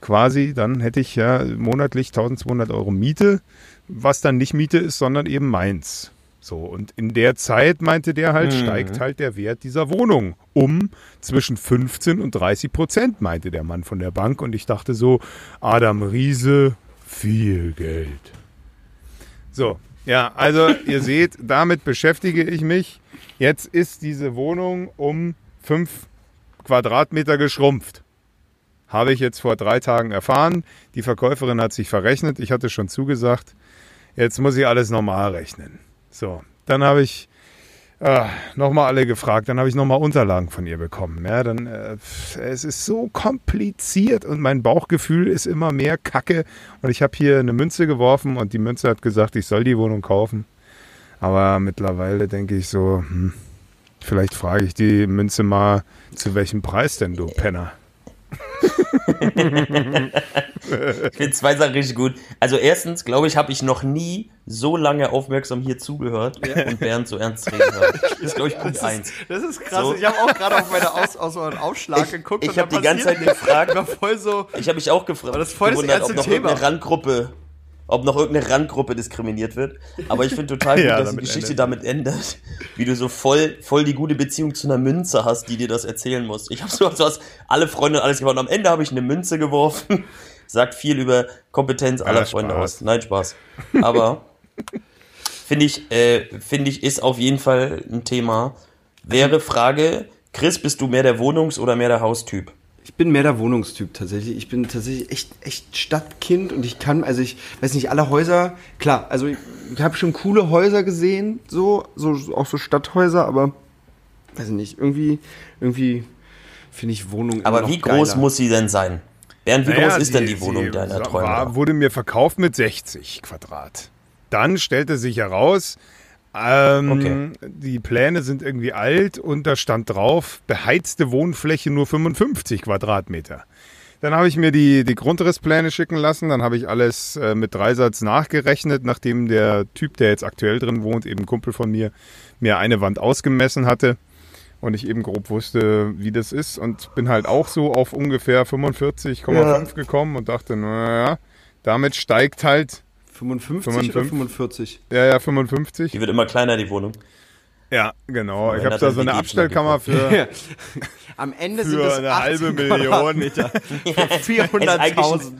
quasi, dann hätte ich ja monatlich 1200 Euro Miete, was dann nicht Miete ist, sondern eben meins. So, und in der Zeit, meinte der halt, steigt halt der Wert dieser Wohnung um zwischen 15 und 30 Prozent, meinte der Mann von der Bank. Und ich dachte so, Adam Riese, viel Geld. So, ja, also ihr seht, damit beschäftige ich mich. Jetzt ist diese Wohnung um 5 Quadratmeter geschrumpft. Habe ich jetzt vor drei Tagen erfahren. Die Verkäuferin hat sich verrechnet. Ich hatte schon zugesagt. Jetzt muss ich alles normal rechnen. So, dann habe ich äh, nochmal alle gefragt. Dann habe ich nochmal Unterlagen von ihr bekommen. Ja, dann, äh, es ist so kompliziert und mein Bauchgefühl ist immer mehr Kacke. Und ich habe hier eine Münze geworfen und die Münze hat gesagt, ich soll die Wohnung kaufen. Aber mittlerweile denke ich so, hm, vielleicht frage ich die Münze mal, zu welchem Preis denn, du Penner? Ich finde zwei Sachen richtig gut. Also erstens, glaube ich, habe ich noch nie so lange aufmerksam hier zugehört und Bernd so ernst reden hören. Das ist, glaube ich, Punkt eins. Das ist krass. So. Ich habe auch gerade auf meine Aus, aus meinen Aufschlag Ich- geguckt. ich und hab da die ganze Zeit gefragt. Ich war voll so. Ich habe mich auch gefragt, Aber das ist voll das gewundert, ernste ob noch Thema. irgendeine Randgruppe, ob noch irgendeine Randgruppe diskriminiert wird. Aber ich finde total gut, Ja, dass die Geschichte endet. damit endet, wie du so voll, voll die gute Beziehung zu einer Münze hast, die dir das erzählen muss. Ich habe so, hast alle Freunde und alles gewonnen. Am Ende habe ich eine Münze geworfen. Sagt viel über Kompetenz aller Ja, Freunde Spaß. aus. Nein, Spaß. Aber finde ich, äh, finde ich, ist auf jeden Fall ein Thema. Wäre Frage, Chris, bist du mehr der Wohnungs- oder mehr der Haustyp? Ich bin mehr der Wohnungstyp tatsächlich. Ich bin tatsächlich echt, echt Stadtkind und ich kann, also ich weiß nicht, alle Häuser, klar, also ich, ich habe schon coole Häuser gesehen, so, so, auch so Stadthäuser, aber weiß ich nicht, irgendwie, irgendwie finde ich Wohnung Aber immer wie groß geiler. muss sie denn sein? Bernd, wie Naja, groß ist denn sie- die Wohnung deiner war- Träume? Wurde mir verkauft mit 60 Quadrat. Dann stellte sich heraus, ähm, Okay. die Pläne sind irgendwie alt und da stand drauf, beheizte Wohnfläche nur 55 Quadratmeter. Dann habe ich mir die, die Grundrisspläne schicken lassen, dann habe ich alles äh, mit Dreisatz nachgerechnet, nachdem der Typ, der jetzt aktuell drin wohnt, eben ein Kumpel von mir, mir eine Wand ausgemessen hatte und ich eben grob wusste, wie das ist und bin halt auch so auf ungefähr 45,5 gekommen und dachte, naja, damit steigt halt, 55 oder 55? 45? ja, ja, 55. Die wird immer kleiner, die Wohnung. Ja, genau. Ich habe da so eine Abstellkammer für. Am Ende sind für es eine 18 halbe Million. Quadratmeter. Für 400.000.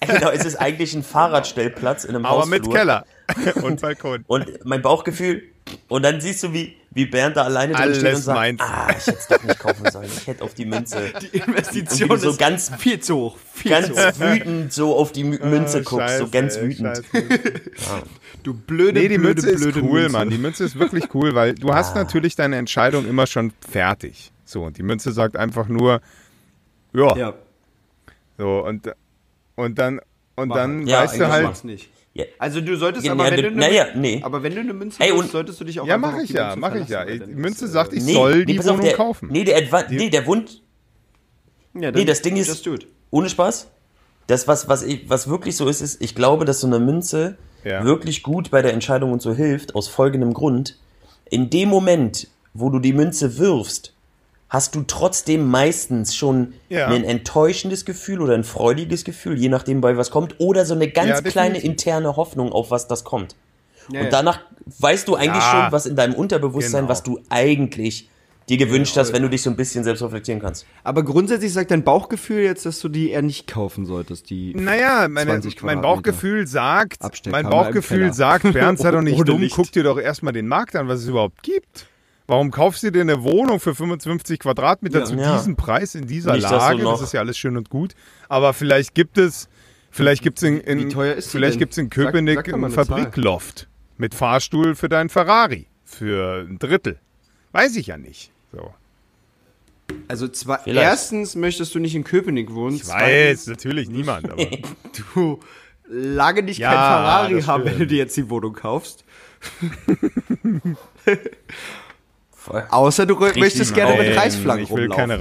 Genau, es ist eigentlich ein Fahrradstellplatz in einem aber Hausflur. mit Keller und Balkon. Und mein Bauchgefühl, und dann siehst du, wie, wie Bernd da alleine drin Alles steht und sagt, meins. ah, ich hätte es doch nicht kaufen sollen. Ich hätte auf die Münze Die Investition Und wie du so ist ganz- viel zu hoch. Viel ganz zu hoch. wütend so auf die Mü- Münze Ah, guckst, so scheiße, ganz ey, wütend. scheiße. Du blöde, Nee, die blöde, Münze ist blöde cool, Münze. Mann. Die Münze ist wirklich cool, weil du hast Ah. natürlich deine Entscheidung immer schon fertig. So, und die Münze sagt einfach nur, ja, Ja, so, und, und dann, und dann Ja, weißt du halt, nicht. Ja. Also du solltest Ja, aber, ja, wenn du- du eine, naja, nee. aber wenn du eine Münze Ey, hast, und- solltest du dich auch ja, mach ich ja, mach ich ja. Münze ist, sagt, äh, ich soll die pass auf, Wohnung der, kaufen. Nee, der, Advan nee, der Wund, Ja, nee, das Ding ist- ohne Spaß, das, was, was, ich, was wirklich so ist, ist, ich glaube, dass so eine Münze Ja. wirklich gut bei der Entscheidung und so hilft, aus folgendem Grund. In dem Moment, wo du die Münze wirfst, hast du trotzdem meistens schon Ja. ein enttäuschendes Gefühl oder ein freudiges Gefühl, je nachdem, bei was kommt, oder so eine ganz Ja, kleine interne Hoffnung, auf was das kommt. Ja, und danach weißt du eigentlich Ja. schon, was in deinem Unterbewusstsein, Genau. was du eigentlich dir gewünscht hast, wenn du dich so ein bisschen selbst reflektieren kannst. Aber grundsätzlich sagt dein Bauchgefühl jetzt, dass du die eher nicht kaufen solltest, die Naja, meine, 20 mein. Bauchgefühl sagt, mein Bauchgefühl sagt, Bernd, sei doch nicht dumm, guck dir doch erstmal den Markt an, was es überhaupt gibt. Warum kaufst du dir eine Wohnung für 55 Quadratmeter zu Ja. diesem Preis in dieser Nicht, Lage? Das ist ja alles schön und gut. Aber vielleicht gibt es, vielleicht gibt es in, in, vielleicht gibt's in Sag- Köpenick sag mal einen. Fabrikloft mit Fahrstuhl für deinen Ferrari für ein Drittel. Weiß ich ja nicht. So. Also zwar Vielleicht. erstens möchtest du nicht in Köpenick wohnen, Ich weiß, natürlich niemand, aber du lange nicht Ja, kein Ferrari haben, wenn du dir jetzt die Wohnung kaufst. Voll. Außer du rö- möchtest gerne Nein, mit Reichsflaggen ich will rumlaufen. keine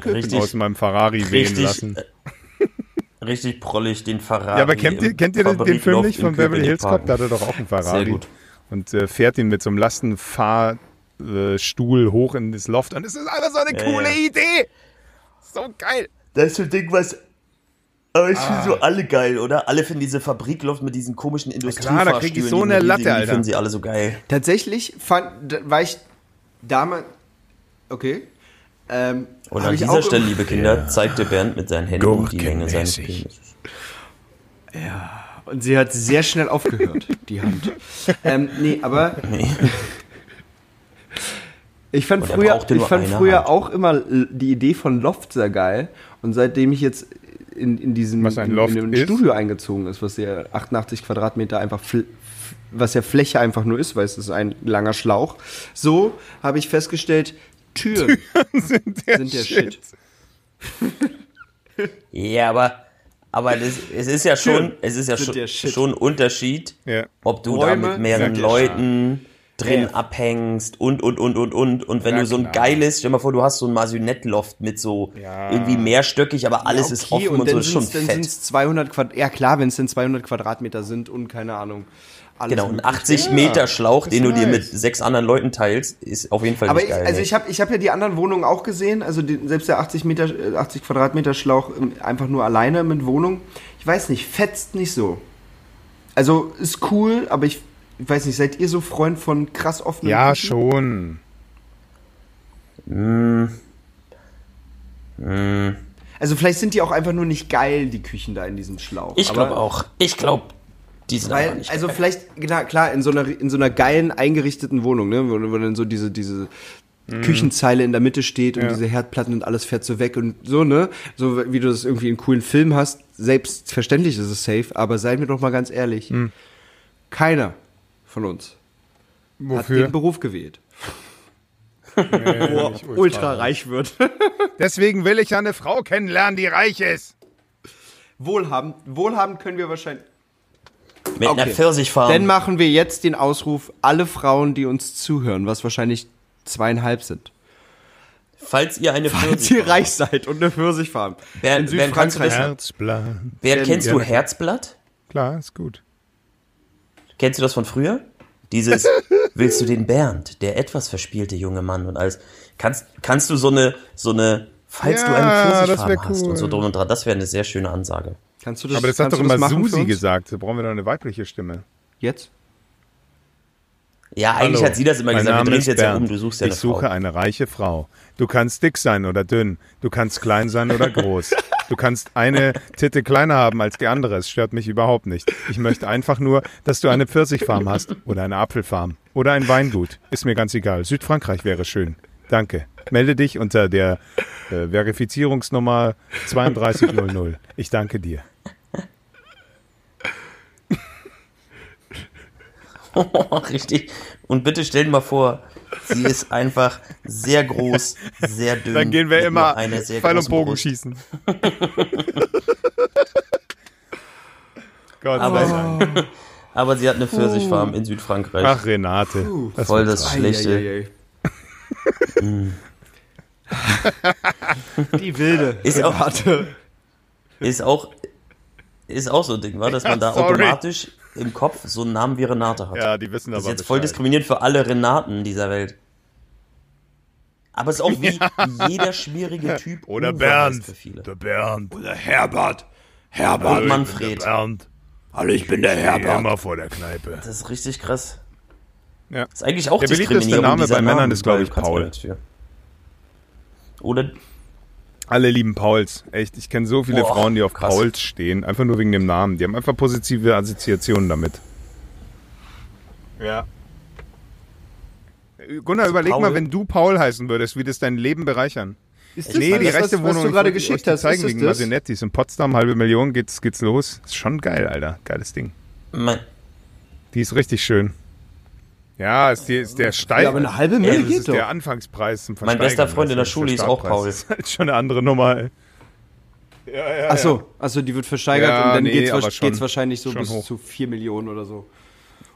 Köpenick. Richtig. aus meinem Ferrari wehen Richtig, lassen. äh, richtig prollig den Ferrari. Ja, aber kennt ihr, kennt ihr den, den Film nicht von Beverly Hills Cop? Da hat er doch auch einen Ferrari. Sehr gut. Und äh, fährt ihn mit so einem Lastenfahrstuhl hoch in das Loft. Und es ist alles so eine Ja, coole ja. Idee. So geil. Das ist so ein Ding, was. Aber ich Ah. finde so alle geil, oder? Alle finden diese Fabrikloft mit diesen komischen klar, da Industriefahrstühlen. krieg ich so die eine Latte, Die Alter. finden sie alle so geil. Tatsächlich fand, war ich damals. Okay. Ähm, Und an dieser Stelle, liebe Kinder, zeigte Bernd mit seinen Händen die Länge seines Gurkenmäßig. Penises. Und sie hat sehr schnell aufgehört, die Hand. Ähm, nee, aber Nee. ich fand er früher, ich fand früher Hand. auch immer die Idee von Loft sehr geil. Und seitdem ich jetzt in, in diesem in, in? Studio eingezogen ist, was ja 88 Quadratmeter einfach, was ja Fläche einfach nur ist, weil es ist ein langer Schlauch. So habe ich festgestellt, Türen sind der, sind der Shit. Shit. Ja, aber, aber das, es ist ja schon, Türen es ist ja sind schon, schon ein Unterschied, Ja. ob du Räume da mit mehreren sind Leuten drin Ja. abhängst und, und, und, und, und. Und wenn Ja, du so ein klar. geiles, stell dir mal vor, du hast so ein Masionette-Loft mit so Ja. irgendwie mehrstöckig, aber alles ist Okay, offen und, so, dann ist schon sind's- dann fett. sind's 200 Quadratmeter. Ja klar, wenn es denn 200 Quadratmeter sind und keine Ahnung. Alles Genau, ein mögliche. 80 Meter Schlauch, den du dir mit nice. sechs anderen Leuten teilst, ist auf jeden Fall Aber nicht ich, geil. also ich habe ich hab ja die anderen Wohnungen auch gesehen, also die, selbst der 80 Meter, äh, 80 Quadratmeter Schlauch ähm, einfach nur alleine mit Wohnung. Ich weiß nicht, fetzt nicht so. Also ist cool, aber ich, ich weiß nicht, seid ihr so Freund von krass offenen Ja, Küchen? schon. Also vielleicht sind die auch einfach nur nicht geil, die Küchen da in diesem Schlauch. ich glaube auch. Ich glaube, die sind aber Weil, nicht also geil. vielleicht, klar, klar, in so einer, in so einer geilen eingerichteten Wohnung, ne, wo, wo dann so diese, diese Küchenzeile in der Mitte steht und Ja. diese Herdplatten und alles fährt so weg und so, ne, so wie du das irgendwie in coolen Film hast, selbstverständlich ist es safe, aber seien wir doch mal ganz ehrlich, keiner von uns hat Wofür? den Beruf gewählt. Nee, wo er ultra reich wird. Deswegen will ich ja eine Frau kennenlernen, die reich ist. wohlhabend, wohlhabend können wir wahrscheinlich. Mit einer Pfirsichfarm. Dann machen wir jetzt den Ausruf, alle Frauen, die uns zuhören, was wahrscheinlich zweieinhalb sind. Falls ihr eine Falls ihr Pfirsichfarm reich seid und eine Pfirsichfarm. Bernd, in du Südfrankreich. Herzblatt. Bernd, kennst Ja. du Herzblatt? Klar, ist gut. Kennst du das von früher? Dieses, willst du den Bernd, der etwas verspielte junge Mann und alles. Kannst, kannst du so eine, so eine, falls du Ja, eine das Pfirsichfarm wär hast cool. und so drum und dran, das wäre eine sehr schöne Ansage. Kannst du das, Aber das hat doch du immer Susi gesagt. Da brauchen wir doch eine weibliche Stimme. Jetzt? Ja, eigentlich Hallo, hat sie das immer mein gesagt. Name ist es jetzt Bernd. um, du suchst ja Ich eine suche Frau. eine reiche Frau. Du kannst dick sein oder dünn. Du kannst klein sein oder groß. Du kannst eine Titte kleiner haben als die andere. Es stört mich überhaupt nicht. Ich möchte einfach nur, dass du eine Pfirsichfarm hast oder eine Apfelfarm oder ein Weingut. Ist mir ganz egal. Südfrankreich wäre schön. Danke. Melde dich unter der äh, Verifizierungsnummer 3200. Ich danke dir. Richtig. Und bitte stell dir mal vor, sie ist einfach sehr groß, sehr dünn. Dann gehen wir immer nur einer sehr Pfeil und Bogen Brust. schießen. Gott sei Aber- Dank. Aber sie hat eine Pfirsichfarm in Südfrankreich. Ach, Renate. Das Voll das sein. Schlechte. Eieiei. Die wilde. Ist auch-. Ist auch, ist auch so ein Ding, war, dass man da Sorry. automatisch im Kopf so einen Namen wie Renate hat. Ja, die wissen das ist aber jetzt voll Bescheid. diskriminierend für alle Renaten dieser Welt. Aber es ist auch wie jeder schwierige Typ. Oder Uwe Bernd. heißt Für viele. Der Bernd. Oder Herbert. Herbert. Und Der Manfred. Bernd. Hallo, ich bin der Herbert. immer vor der Kneipe. Das ist richtig krass. Ja. Das ist eigentlich auch Der beliebteste. Name bei Männern ist, glaub weil ich, Paul. ja. Oder Alle lieben Pauls. Echt, ich kenne so viele Boah, Frauen, die auf krass. Pauls stehen. Einfach nur wegen dem Namen. Die haben einfach positive Assoziationen damit. Ja. Gunnar, überleg Paul? mal, wenn du Paul heißen würdest, wie das dein Leben bereichern. Ist Nee, die das, rechte was, Wohnung. was du gerade geschickt die hast? zeigen ist das? Masinettis. In Potsdam, halbe Million, geht's, geht's los. Ist schon geil, Alter. Geiles Ding. mein, Die ist richtig schön. Ja, ist, die, ist der Stein. Ja, aber eine halbe das Mille ist geht doch. der Anfangspreis zum Mein bester Freund in der Schule ist auch. Paul. Das ist halt schon eine andere Nummer, ey. Ja, ja, Ach so, also die wird versteigert Ja, und dann nee, geht's, aber wa- schon- geht's wahrscheinlich so bis hoch. zu 4 Millionen oder so.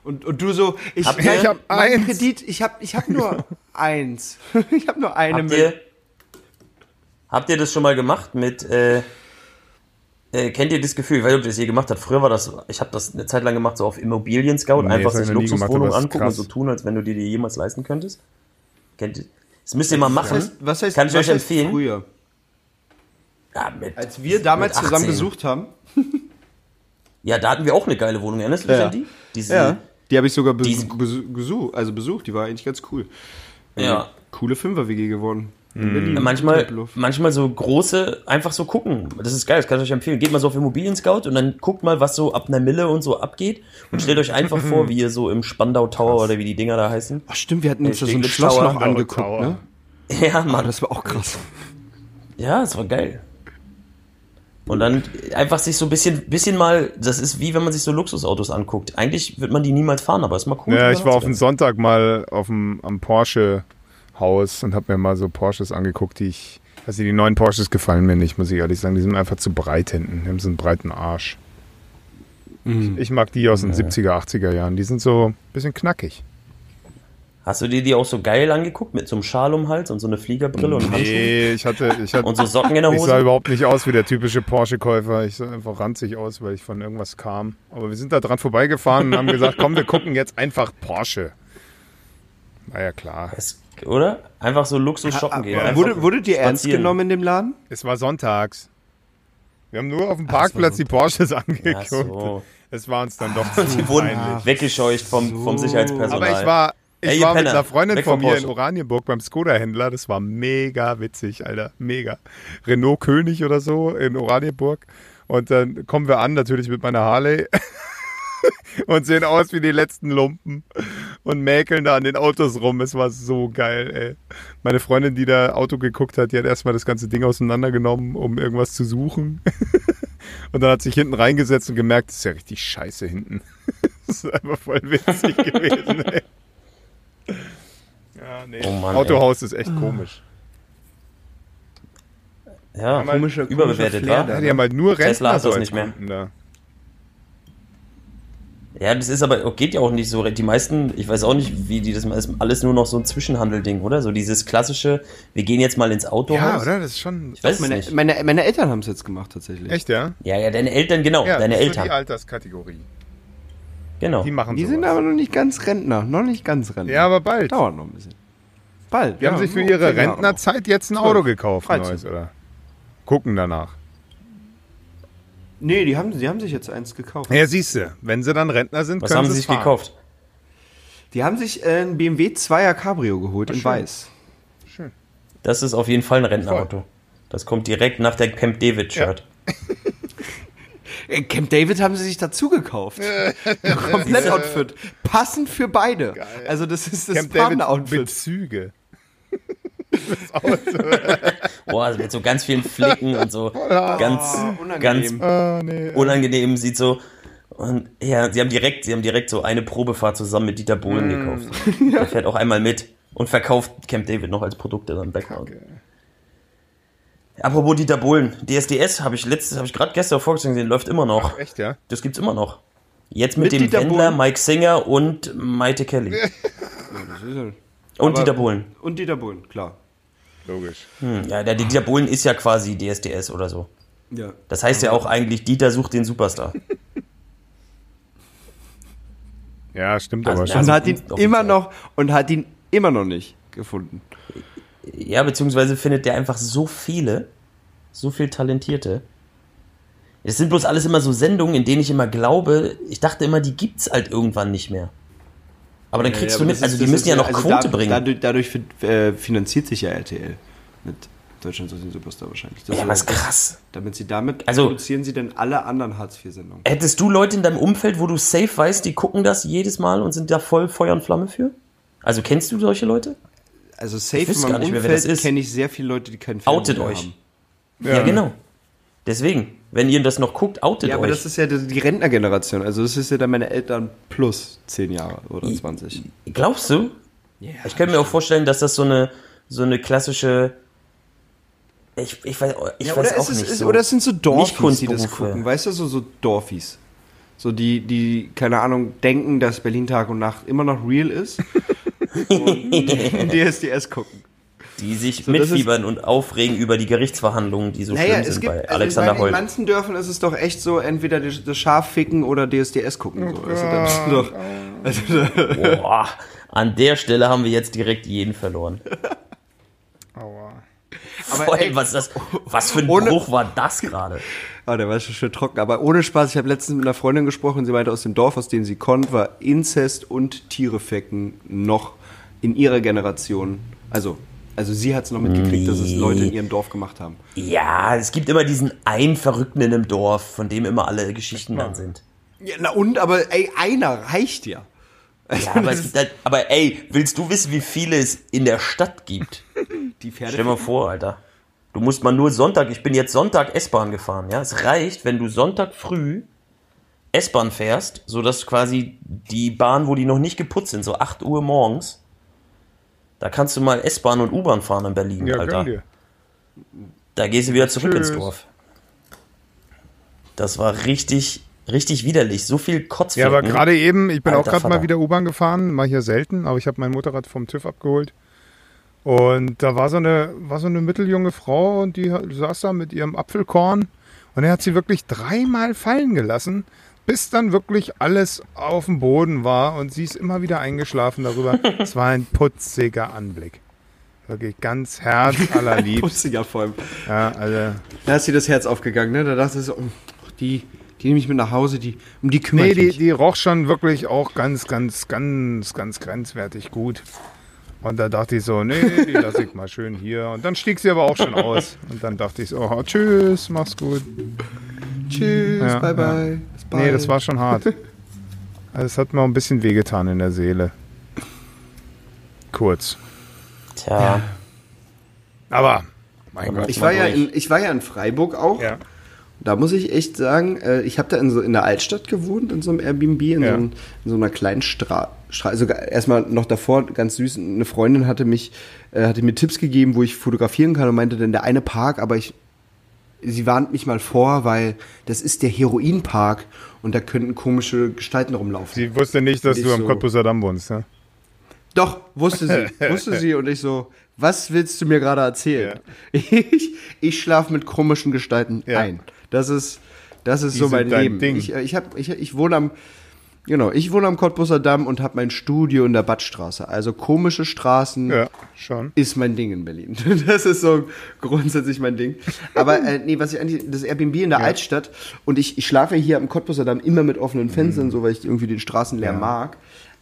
Und, und du so, ich, ihr- Ich hab mein eins. Kredit, ich hab, ich hab nur eins. Ich hab nur eine habt Mille. ihr, habt ihr das schon mal gemacht mit, äh, äh, kennt ihr das Gefühl, ich weiß nicht, ob ihr das je gemacht habt, früher war das, ich habe das eine Zeit lang gemacht, so auf Immobilien Scout, Nee, einfach sich Luxuswohnungen angucken und so tun, als wenn du dir die jemals leisten könntest. Kennt ihr? Das müsst ihr mal Was machen. heißt, was heißt, Kann ich was euch heißt empfehlen. früher? Ja, mit, Als wir damals mit zusammen 18. gesucht haben. Ja, da hatten wir auch eine geile Wohnung. Erinnerst du dich Ja. an die? Diese, Ja. Die habe ich sogar be Die- besu gesucht, also besucht, die war eigentlich ganz cool. Ja. Coole Fünfer-WG geworden. Berlin. Manchmal, manchmal so große, einfach so gucken. Das ist geil, das kann ich euch empfehlen. Geht mal so auf Immobilien Scout und dann guckt mal, was so ab einer Mille und so abgeht. Und stellt euch einfach vor, wie ihr so im Spandau Tower oder wie die Dinger da heißen. Ach stimmt, wir hatten uns da so ein Schloss Tower. noch angeguckt, Tower. ne? Ja, Mann. das war auch krass. Ja, das war geil. Und dann einfach sich so ein bisschen, bisschen mal, das ist wie wenn man sich so Luxusautos anguckt. Eigentlich wird man die niemals fahren, aber ist mal cool. Ja, ich war auf dem. Sonntag mal auf dem, am Porsche-Haus und habe mir mal so Porsches angeguckt, die ich. Also die neuen Porsches gefallen mir nicht, muss ich ehrlich sagen. Die sind einfach zu breit hinten. Die haben so einen breiten Arsch. Ich mag die aus den 70er, 80er Jahren. Die sind so ein bisschen knackig. Hast du dir die auch so geil angeguckt mit so einem Schal um den Hals und so eine Fliegerbrille und Handschuhe? Nee, ich hatte, ich hatte, Und so Socken in der ich sah Hose? überhaupt nicht aus wie der typische Porsche-Käufer. Ich sah einfach ranzig aus, weil ich von irgendwas kam. Aber wir sind da dran vorbeigefahren und haben gesagt, komm, wir gucken jetzt einfach Porsche. War ja klar. Es- Oder? Einfach so Luxus shoppen gehen. Einfach Wurde, wurde dir ernst genommen in dem Laden? Es war sonntags. Wir haben nur auf dem Parkplatz die Porsches Ach angeguckt. so. Es war uns dann doch zu Die wurden peinlich. weggescheucht vom, vom Sicherheitspersonal. Aber ich war, ich Ey, war mit einer Freundin weg von mir in. Oranienburg beim Skoda-Händler. Das war mega witzig, Alter. Mega. Renault König oder so in Oranienburg. Und dann kommen wir an, natürlich mit meiner Harley. und sehen aus wie die letzten Lumpen. Und mäkeln da an den Autos rum. Es war so geil, ey. Meine Freundin, die da Auto geguckt hat, die hat erstmal das ganze Ding auseinandergenommen, um irgendwas zu suchen. Und dann hat sich hinten reingesetzt und gemerkt, das ist ja richtig scheiße hinten. Das ist einfach voll witzig gewesen, ey. Ja, nee. Oh Mann, Autohaus ist echt komisch. Ja, Komischer- überbewertet, komischer Flair. Ja, die haben halt nur Tesla Rentner hat so das als nicht mehr. Kunden da. Ja, das ist aber, geht ja auch nicht so. Die meisten, ich weiß auch nicht, wie die das ist alles nur noch so ein Zwischenhandelding, oder? So dieses klassische, wir gehen jetzt mal ins Autohaus. Ja, oder? Das ist schon. Ich weiß es Meine, nicht. meine, meine Eltern haben es jetzt gemacht, tatsächlich. Echt, ja? Ja, ja, deine Eltern, genau, Ja, deine das ist Eltern. die Alterskategorie. Genau. Die machen Die sowas. sind aber noch nicht ganz Rentner. Noch nicht ganz Rentner. Ja, aber bald. Dauert noch ein bisschen. Bald. Die haben sich für ihre. Rentnerzeit jetzt ein. Auto gekauft, 13. neues, oder? Gucken danach. Nee, die haben, die haben sich jetzt eins gekauft. Ja, siehst du, wenn sie dann Rentner sind, Was können haben sie sich fahren. gekauft? Die haben sich äh, ein BMW 2er Cabrio geholt in schön. weiß. Schön. Das ist auf jeden Fall ein Rentnerauto. Das kommt direkt nach der Camp David Shirt. Äh, Camp David haben sie sich dazu gekauft. Komplett Outfit. Passend für beide. Also das ist das Camp David Partner-Outfit. Bezüge. Boah, also mit so ganz vielen Flicken und so ganz, ganz unangenehm. Ah, nee. unangenehm sieht so. Und ja, sie haben direkt, sie haben direkt so eine Probefahrt zusammen mit Dieter Bohlen gekauft. Der fährt auch einmal mit und verkauft Camp David noch als Produkte dann Background. Apropos Dieter Bohlen, DSDS habe ich letztes, habe ich gerade gestern vorgestellt gesehen, läuft immer noch. Echt, ja? Das gibt's immer noch. Jetzt mit, Mit dem Dieter Wendler, Bohlen? Mike Singer und Maite Kelly. Ja, das ist ja- Und Aber- Dieter Bohlen. Und Dieter Bohlen, klar. Logisch. Hm, ja, der Dieter Bohlen ist ja quasi DSDS oder so. Ja. Das heißt ja auch eigentlich, Dieter sucht den Superstar. Ja, stimmt Also, aber schon. Und Also hat ihn immer noch und hat ihn immer noch nicht gefunden. Ja, beziehungsweise findet der einfach so viele, so viel Talentierte. Es sind bloß alles immer so Sendungen, in denen ich immer glaube, ich dachte immer, die gibt's halt irgendwann nicht mehr. Aber dann kriegst Ja, du aber mit, also ist- die müssen ist ja noch also Quote da, bringen. Dadurch, dadurch äh, finanziert sich ja RTL mit Deutschland sucht den Superstar wahrscheinlich. Das ja, ist- was krass. Damit sie damit Also- produzieren sie denn alle anderen Hartz-IV-Sendungen. Hättest du Leute in deinem Umfeld, wo du safe weißt, die gucken das jedes Mal und sind da voll Feuer und Flamme für? Also kennst du solche Leute? Also safe in meinem gar nicht mehr, wer das Umfeld ist. kenne ich sehr viele Leute, die keinen Outet Fernseher euch. haben. Ja, genau. Deswegen, wenn ihr das noch guckt, outet Ja, aber euch. das ist ja die Rentnergeneration. Also das ist ja dann meine Eltern plus 10 Jahre oder 20. Glaubst du? ich könnte mir auch vorstellen, dass das so eine, so eine klassische. Ich, ich weiß, ich Ja, weiß oder, auch es ist, nicht. ist, so. oder es sind so Dorfies, die das gucken. Weißt du, so, so Dorfies. So die, die, keine Ahnung, denken, dass Berlin Tag und Nacht immer noch real ist. und die DSDS gucken. Die sich So, mitfiebern und aufregen über die Gerichtsverhandlungen, die so schlimm sind bei also Alexander meine, Holt. in manchen Dörfern ist es doch echt so, entweder das Schaf ficken oder DSDS gucken. So. Also, da bist du doch, also, Boah, an der Stelle haben wir jetzt direkt jeden verloren. Aua. Aber Vor allem, ey, was, ist das, was für ein ohne- Bruch war das gerade? Ah, der war schon schön trocken. Aber ohne Spaß, ich habe letztens mit einer Freundin gesprochen, sie meinte, aus dem Dorf, aus dem sie kommt, war Inzest und Tierefecken noch in ihrer Generation. Also, also sie hat es noch mitgekriegt, dass es Nee. Leute in ihrem Dorf gemacht haben. Ja, es gibt immer diesen einen Verrückten in einem Dorf, von dem immer alle Geschichten dann sind. Ja, na und, aber ey, einer reicht ja. Ja, aber, es gibt halt, aber ey, willst du wissen, wie viele es in der Stadt gibt? Die Pferde. Stell dir mal vor, Alter. Du musst mal nur Sonntag, ich bin jetzt Sonntag S-Bahn gefahren, ja. Es reicht, wenn du Sonntag früh S-Bahn fährst, sodass quasi die Bahn, wo die noch nicht geputzt sind, so 8 Uhr morgens, da kannst du mal S-Bahn und U-Bahn fahren in Berlin, Ja, Alter. dir. Da gehst du wieder zurück Tschüss. ins Dorf. Das war richtig, richtig widerlich. So viel Ja, Kotzflecken. aber gerade eben, ich bin Alter auch gerade mal wieder U-Bahn gefahren, ich ja selten, aber ich habe mein Motorrad vom TÜV abgeholt. Und da war so eine, war so eine mitteljunge Frau und die saß da mit ihrem Apfelkorn und er hat sie wirklich dreimal fallen gelassen, bis dann wirklich alles auf dem Boden war und sie ist immer wieder eingeschlafen darüber. Es war ein putziger Anblick. Wirklich ganz herz allerliebst. Putziger vor allem. Ja, also, Da ist dir das Herz aufgegangen, ne? Da dachte sie, oh, die, die nehme ich mit nach Hause, die, um die kümmere nee, ich die, die roch schon wirklich auch ganz, ganz, ganz, ganz grenzwertig gut. Und da dachte ich so, nee, die lasse ich mal schön hier. Und dann stieg sie aber auch schon aus. Und dann dachte ich so, oh, tschüss, mach's gut. Tschüss, Ja, bye, ja. bye. Bis bald. Nee, das war schon hart. Also es hat mir auch ein bisschen wehgetan in der Seele. Kurz. Tja, Aber, mein Gott. Ich war, ja in, ich war ja in Freiburg auch. Ja. Da muss ich echt sagen, äh, ich habe da in, so, in der Altstadt gewohnt, in so einem Airbnb, in, Ja. so, in so einer kleinen Straße. Also erstmal noch davor, ganz süß, eine Freundin hatte mich, äh, hatte mir Tipps gegeben, wo ich fotografieren kann und meinte dann der eine Park, aber ich, sie warnt mich mal vor, weil das ist der Heroinpark und da könnten komische Gestalten rumlaufen. Sie wusste nicht, dass du am so- Cottbuser Damm wohnst, ne? Doch, wusste sie, wusste sie und ich so, was willst du mir gerade erzählen? Ich, ich schlafe mit komischen Gestalten Ja. ein. Das ist, das ist Die so mein Leben. Ding. Ich, äh, ich, hab, ich, ich wohne am, genau, ich wohne am Cottbuser Damm und habe mein Studio in der Badstraße. Also komische Straßen Ja, schon. ist mein Ding in Berlin. Das ist so grundsätzlich mein Ding. Aber äh, nee, was ich eigentlich, das Airbnb in der Altstadt und ich, ich schlafe hier am Cottbuser Damm immer mit offenen Fenstern, so weil ich irgendwie den Straßenlärm mag.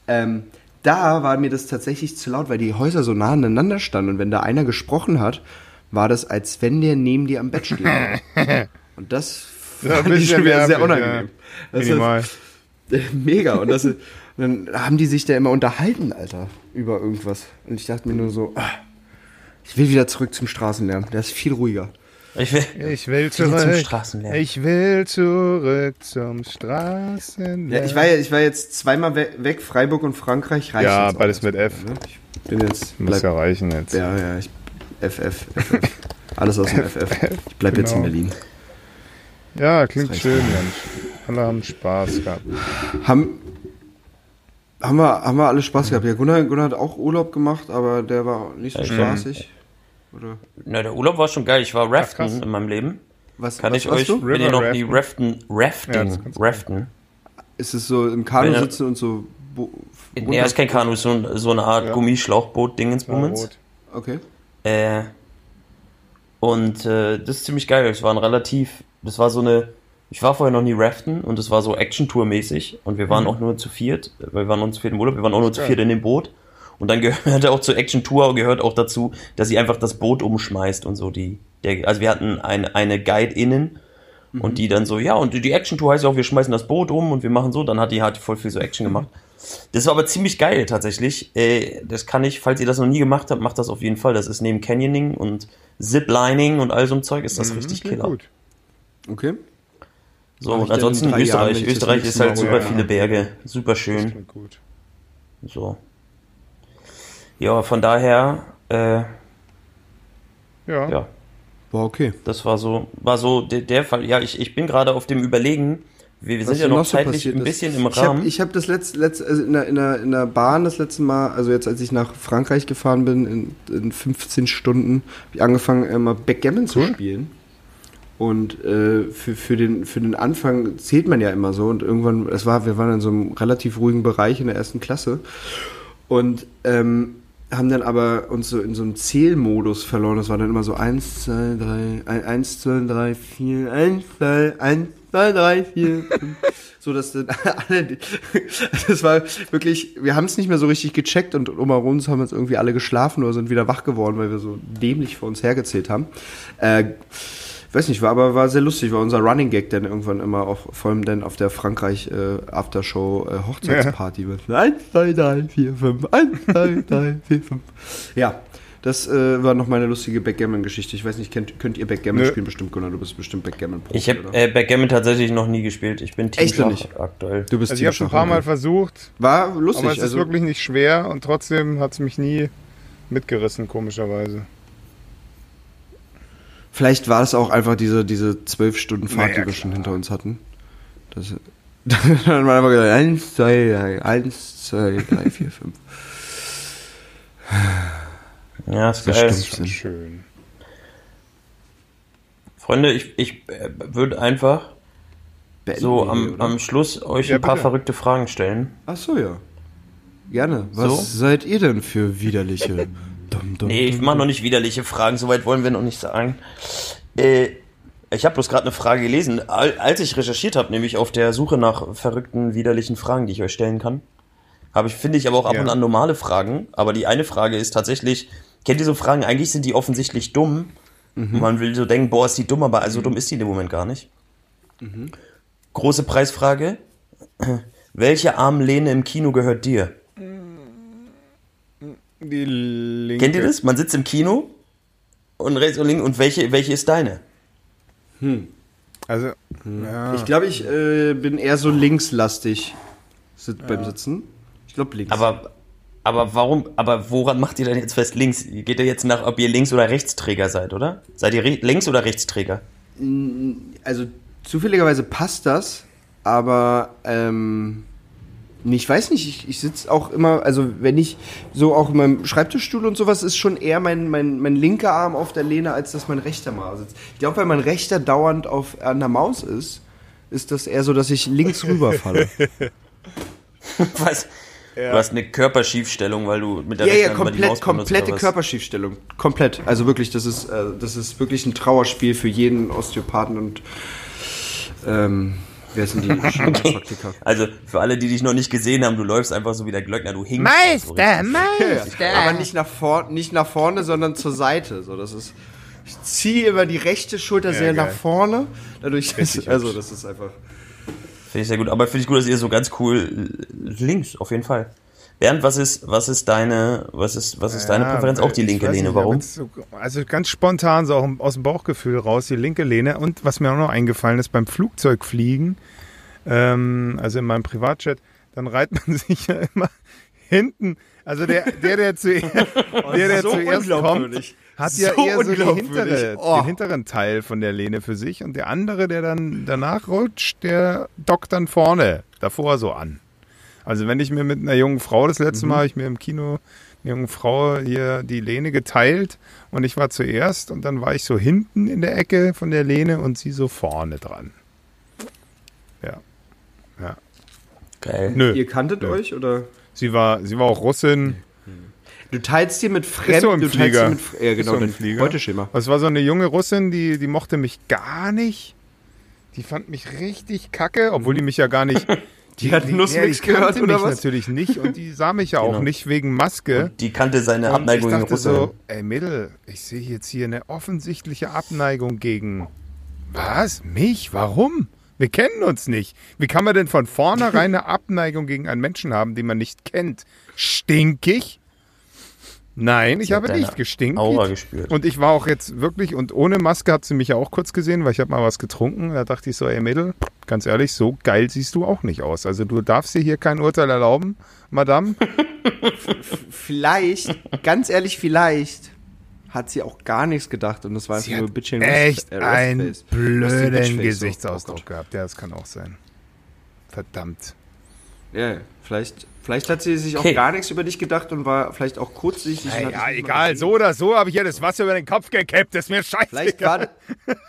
Ähm, da war mir das tatsächlich zu laut, weil die Häuser so nah aneinander standen und wenn da einer gesprochen hat, war das, als wenn der neben dir am Bett steht. Und das Ja, fand ich bisschen schon wieder sehr unangenehm. Ja. Das Minimal. Mega. Und das, dann haben die sich da immer unterhalten, Alter, über irgendwas. Und ich dachte mir nur so, ah, ich will wieder zurück zum Straßenlärm. Der ist viel ruhiger. Ich will, Ich will Wieder zum zurück. Straßenlärm. Ich will zurück zum Straßenlärm. Ja, ich war, ja, ich war jetzt zweimal we weg, Freiburg und Frankreich. Reicht Ja, beides mit F. Ne? Ich bin jetzt. Muss ja reichen jetzt. ja, ja, ich. FF, FF. Alles aus dem FF. Ich bleib jetzt in Genau. Berlin. Ja, klingt schön, Mensch. Alle haben Spaß gehabt. Haben, haben, wir, haben wir alle Spaß gehabt. Ja, Gunnar, Gunnar hat auch Urlaub gemacht, aber der war nicht so Ja, spaßig. Oder na, der Urlaub war schon geil. Ich war. Raften in meinem Leben. was, Kann was ich euch, Du? wenn ihr noch nie Raften, Ja, das Rafting, kannst du. Raften. Ist es so im Kanu Wenn sitzen und so. Bo Nee, das ist kein Kanu, so, so eine Art Ja. Gummischlauchboot-Dingensbummens. Rot. Okay. Äh, und äh, das ist ziemlich geil. Es war ein relativ, das war so eine, ich war vorher noch nie raften und es war so Action-Tour-mäßig und wir waren auch nur zu viert, weil wir waren nur zu viert im Urlaub, wir waren auch nur zu viert in dem Boot und dann gehörte auch zur Action-Tour, gehört auch dazu, dass sie einfach das Boot umschmeißt und so die, der, also wir hatten ein, eine Guide innen und die dann so, ja und die Action-Tour heißt ja auch, wir schmeißen das Boot um und wir machen so, dann hat die halt voll viel so Action gemacht. Das war aber ziemlich geil tatsächlich. Äh, das kann ich, falls ihr das noch nie gemacht habt, macht das auf jeden Fall. Das ist neben Canyoning und Ziplining und all so ein Zeug ist das richtig Klingt Killer. gut. Okay. So, und ansonsten Jahren, Österreich. Österreich ist halt super viele habe. Berge, super schön. So. Ja, von daher, äh, Ja. ja, War okay. das war so, war so der, der Fall. Ja, ich, ich bin gerade auf dem Überlegen. Wir, wir sind ja noch so zeitlich passiert ein ist? bisschen im Ich habe Rahmen. ich hab das letzte, letzte also in, der, in, der, in der Bahn das letzte Mal, also jetzt als ich nach Frankreich gefahren bin, in, in 15 Stunden, habe ich angefangen, immer Backgammon zu Cool. spielen. Und äh, für, für, den, für den Anfang zählt man ja immer so. Und irgendwann, es war, wir waren in so einem relativ ruhigen Bereich in der ersten Klasse. Und ähm, haben dann aber uns so in so einem Zählmodus verloren. Das war dann immer so 1, 2, 3, 1, 2, 3, 4, 1, 2, 1, 2, 3, 4, 5. So, dass dann alle, das war wirklich, wir haben es nicht mehr so richtig gecheckt und um uns haben jetzt irgendwie alle geschlafen oder sind wieder wach geworden, weil wir so dämlich vor uns hergezählt haben. Äh, weiß nicht, war aber war sehr lustig, war unser Running Gag dann irgendwann immer auch, vor allem dann auf der Frankreich äh, Aftershow äh, Hochzeitsparty mit 1, 2, 3, 4, 5, 1, 2, 3, 4, 5. Ja, das äh, war noch meine lustige Backgammon-Geschichte. Ich weiß nicht, könnt, könnt ihr Backgammon Nö. spielen? Bestimmt, Gunnar, du bist bestimmt Backgammon-Profi, Ich habe äh, Backgammon tatsächlich noch nie gespielt. Ich bin Team Echt Schach nicht? aktuell. du bist Also ich habe schon ein paar Mal versucht, War lustig, aber es ist also wirklich nicht schwer und trotzdem hat es mich nie mitgerissen, komischerweise. Vielleicht war es auch einfach diese, diese zwölf Stunden Fahrt, Naja, die wir schon klar. hinter uns hatten. Das, dann man einfach gesagt, 1, 2, 3, 1, 2, 3, 4, 5. Ja, ist Das geil. stimmt. Schon schön. Freunde, ich, ich äh, würde einfach Beenden so wir am, hier, am Schluss euch Ja, ein paar bitte. verrückte Fragen stellen. Ach so, ja. Gerne. Was So? seid ihr denn für widerliche? Dum, dum, Nee, ich mache noch nicht widerliche Fragen, soweit wollen wir noch nicht sagen. Äh, ich habe bloß gerade eine Frage gelesen, al- als ich recherchiert habe, nämlich auf der Suche nach verrückten, widerlichen Fragen, die ich euch stellen kann. Habe ich, finde ich aber auch ab Ja. und an normale Fragen, aber die eine Frage ist tatsächlich, kennt ihr so Fragen, eigentlich sind die offensichtlich dumm. Und man will so denken, boah, ist die dumm, aber also dumm ist die dem Moment gar nicht. Große Preisfrage. Welche Armlehne im Kino gehört dir? Die linke. Kennt ihr das? Man sitzt im Kino und rechts und links und welche, welche ist deine? Also, ja. Ich glaube, ich äh, bin eher so linkslastig sit beim Sitzen. Ich glaube links. Aber, aber warum, aber woran macht ihr denn jetzt fest links? Geht ihr jetzt nach, ob ihr Links- oder Rechtsträger seid, oder? Seid ihr Links- oder Rechtsträger? also zufälligerweise passt das, aber ähm, ich weiß nicht, ich, ich sitze auch immer, also wenn ich so auch in meinem Schreibtischstuhl und sowas ist schon eher mein, mein, mein linker Arm auf der Lehne, als dass mein rechter mal sitzt. Ich glaube, weil mein rechter dauernd auf an der Maus ist, ist das eher so, dass ich links rüberfalle. Was? Du hast eine Körperschiefstellung, weil du mit der Ja, ja, rechten Hand immer die Maus komplett, benutzt, komplette? Körperschiefstellung. Komplett. Also wirklich, das ist, äh, das ist wirklich ein Trauerspiel für jeden Osteopathen und ähm, wer sind die Chiropraktiker? Also für alle, die dich noch nicht gesehen haben, du läufst einfach so wie der Glöckner, du hinkst. so Meister, richtig. Meister. Aber nicht nach, vor, nicht nach vorne, sondern zur Seite. So, das ist, ich ziehe immer die rechte Schulter sehr geil. nach vorne. Dadurch, Richtig also das ist einfach. Finde ich sehr gut. Aber finde ich gut, dass ihr so ganz cool links, auf jeden Fall. Bernd, was ist, was ist deine, was ist, was ist deine Ja, Präferenz? Auch die linke Lehne. nicht, Warum? So, also ganz spontan, so auch aus dem Bauchgefühl raus, die linke Lehne. Und was mir auch noch eingefallen ist, beim Flugzeugfliegen, ähm, also in meinem Privatjet, dann reiht man sich ja immer hinten. Also der, der, der, zu, der, der so zuerst kommt, hat ja So eher so hintere, Oh. den hinteren Teil von der Lehne für sich und der andere, der dann danach rutscht, der dockt dann vorne, davor so an. Also wenn ich mir mit einer jungen Frau, das letzte Mal habe ich mir im Kino eine junge Frau hier die Lehne geteilt und ich war zuerst und dann war ich so hinten in der Ecke von der Lehne und sie so vorne dran. Ja. Ja. Geil. Nö. Ihr kanntet Nö. euch oder? Sie war, sie war auch Russin. Du teilst dir mit Fremden. So du teilst Flieger. dir mit, ja, genau, so im Flieger. Beuteschema. Es war so eine junge Russin, die, die mochte mich gar nicht. Die fand mich richtig kacke, obwohl die mich ja gar nicht. Die hat Nussmix die kannte gehört mich oder was? natürlich nicht und die sah mich ja auch Genau. nicht wegen Maske. Die kannte seine Und Abneigung ich in dachte Russland. so, ey Mädel, ich sehe jetzt hier eine offensichtliche Abneigung gegen. Was? Mich? Warum? Wir kennen uns nicht. Wie kann man denn von vornherein eine Abneigung gegen einen Menschen haben, den man nicht kennt? Stinkig? Nein, ich habe nicht gestinkt. Aura gespürt. Und ich war auch jetzt wirklich, und ohne Maske hat sie mich ja auch kurz gesehen, weil ich habe mal was getrunken. Da dachte ich so, ey Mädel, ganz ehrlich, so geil siehst du auch nicht aus. Also du darfst dir hier kein Urteil erlauben, Madame. Vielleicht, ganz ehrlich, vielleicht hat sie auch gar nichts gedacht und das war einfach nur hat Bitchin' echt Rest- äh, einen blöden so. Gesichtsausdruck Oh gehabt. Ja, das kann auch sein. Verdammt. Ja, ja. Vielleicht, vielleicht hat sie sich Okay. auch gar nichts über dich gedacht und war vielleicht auch kurzsichtig. ja, mal egal, so oder so habe ich ja das Wasser über den Kopf gekippt. Das ist mir scheiße. Vielleicht gerade.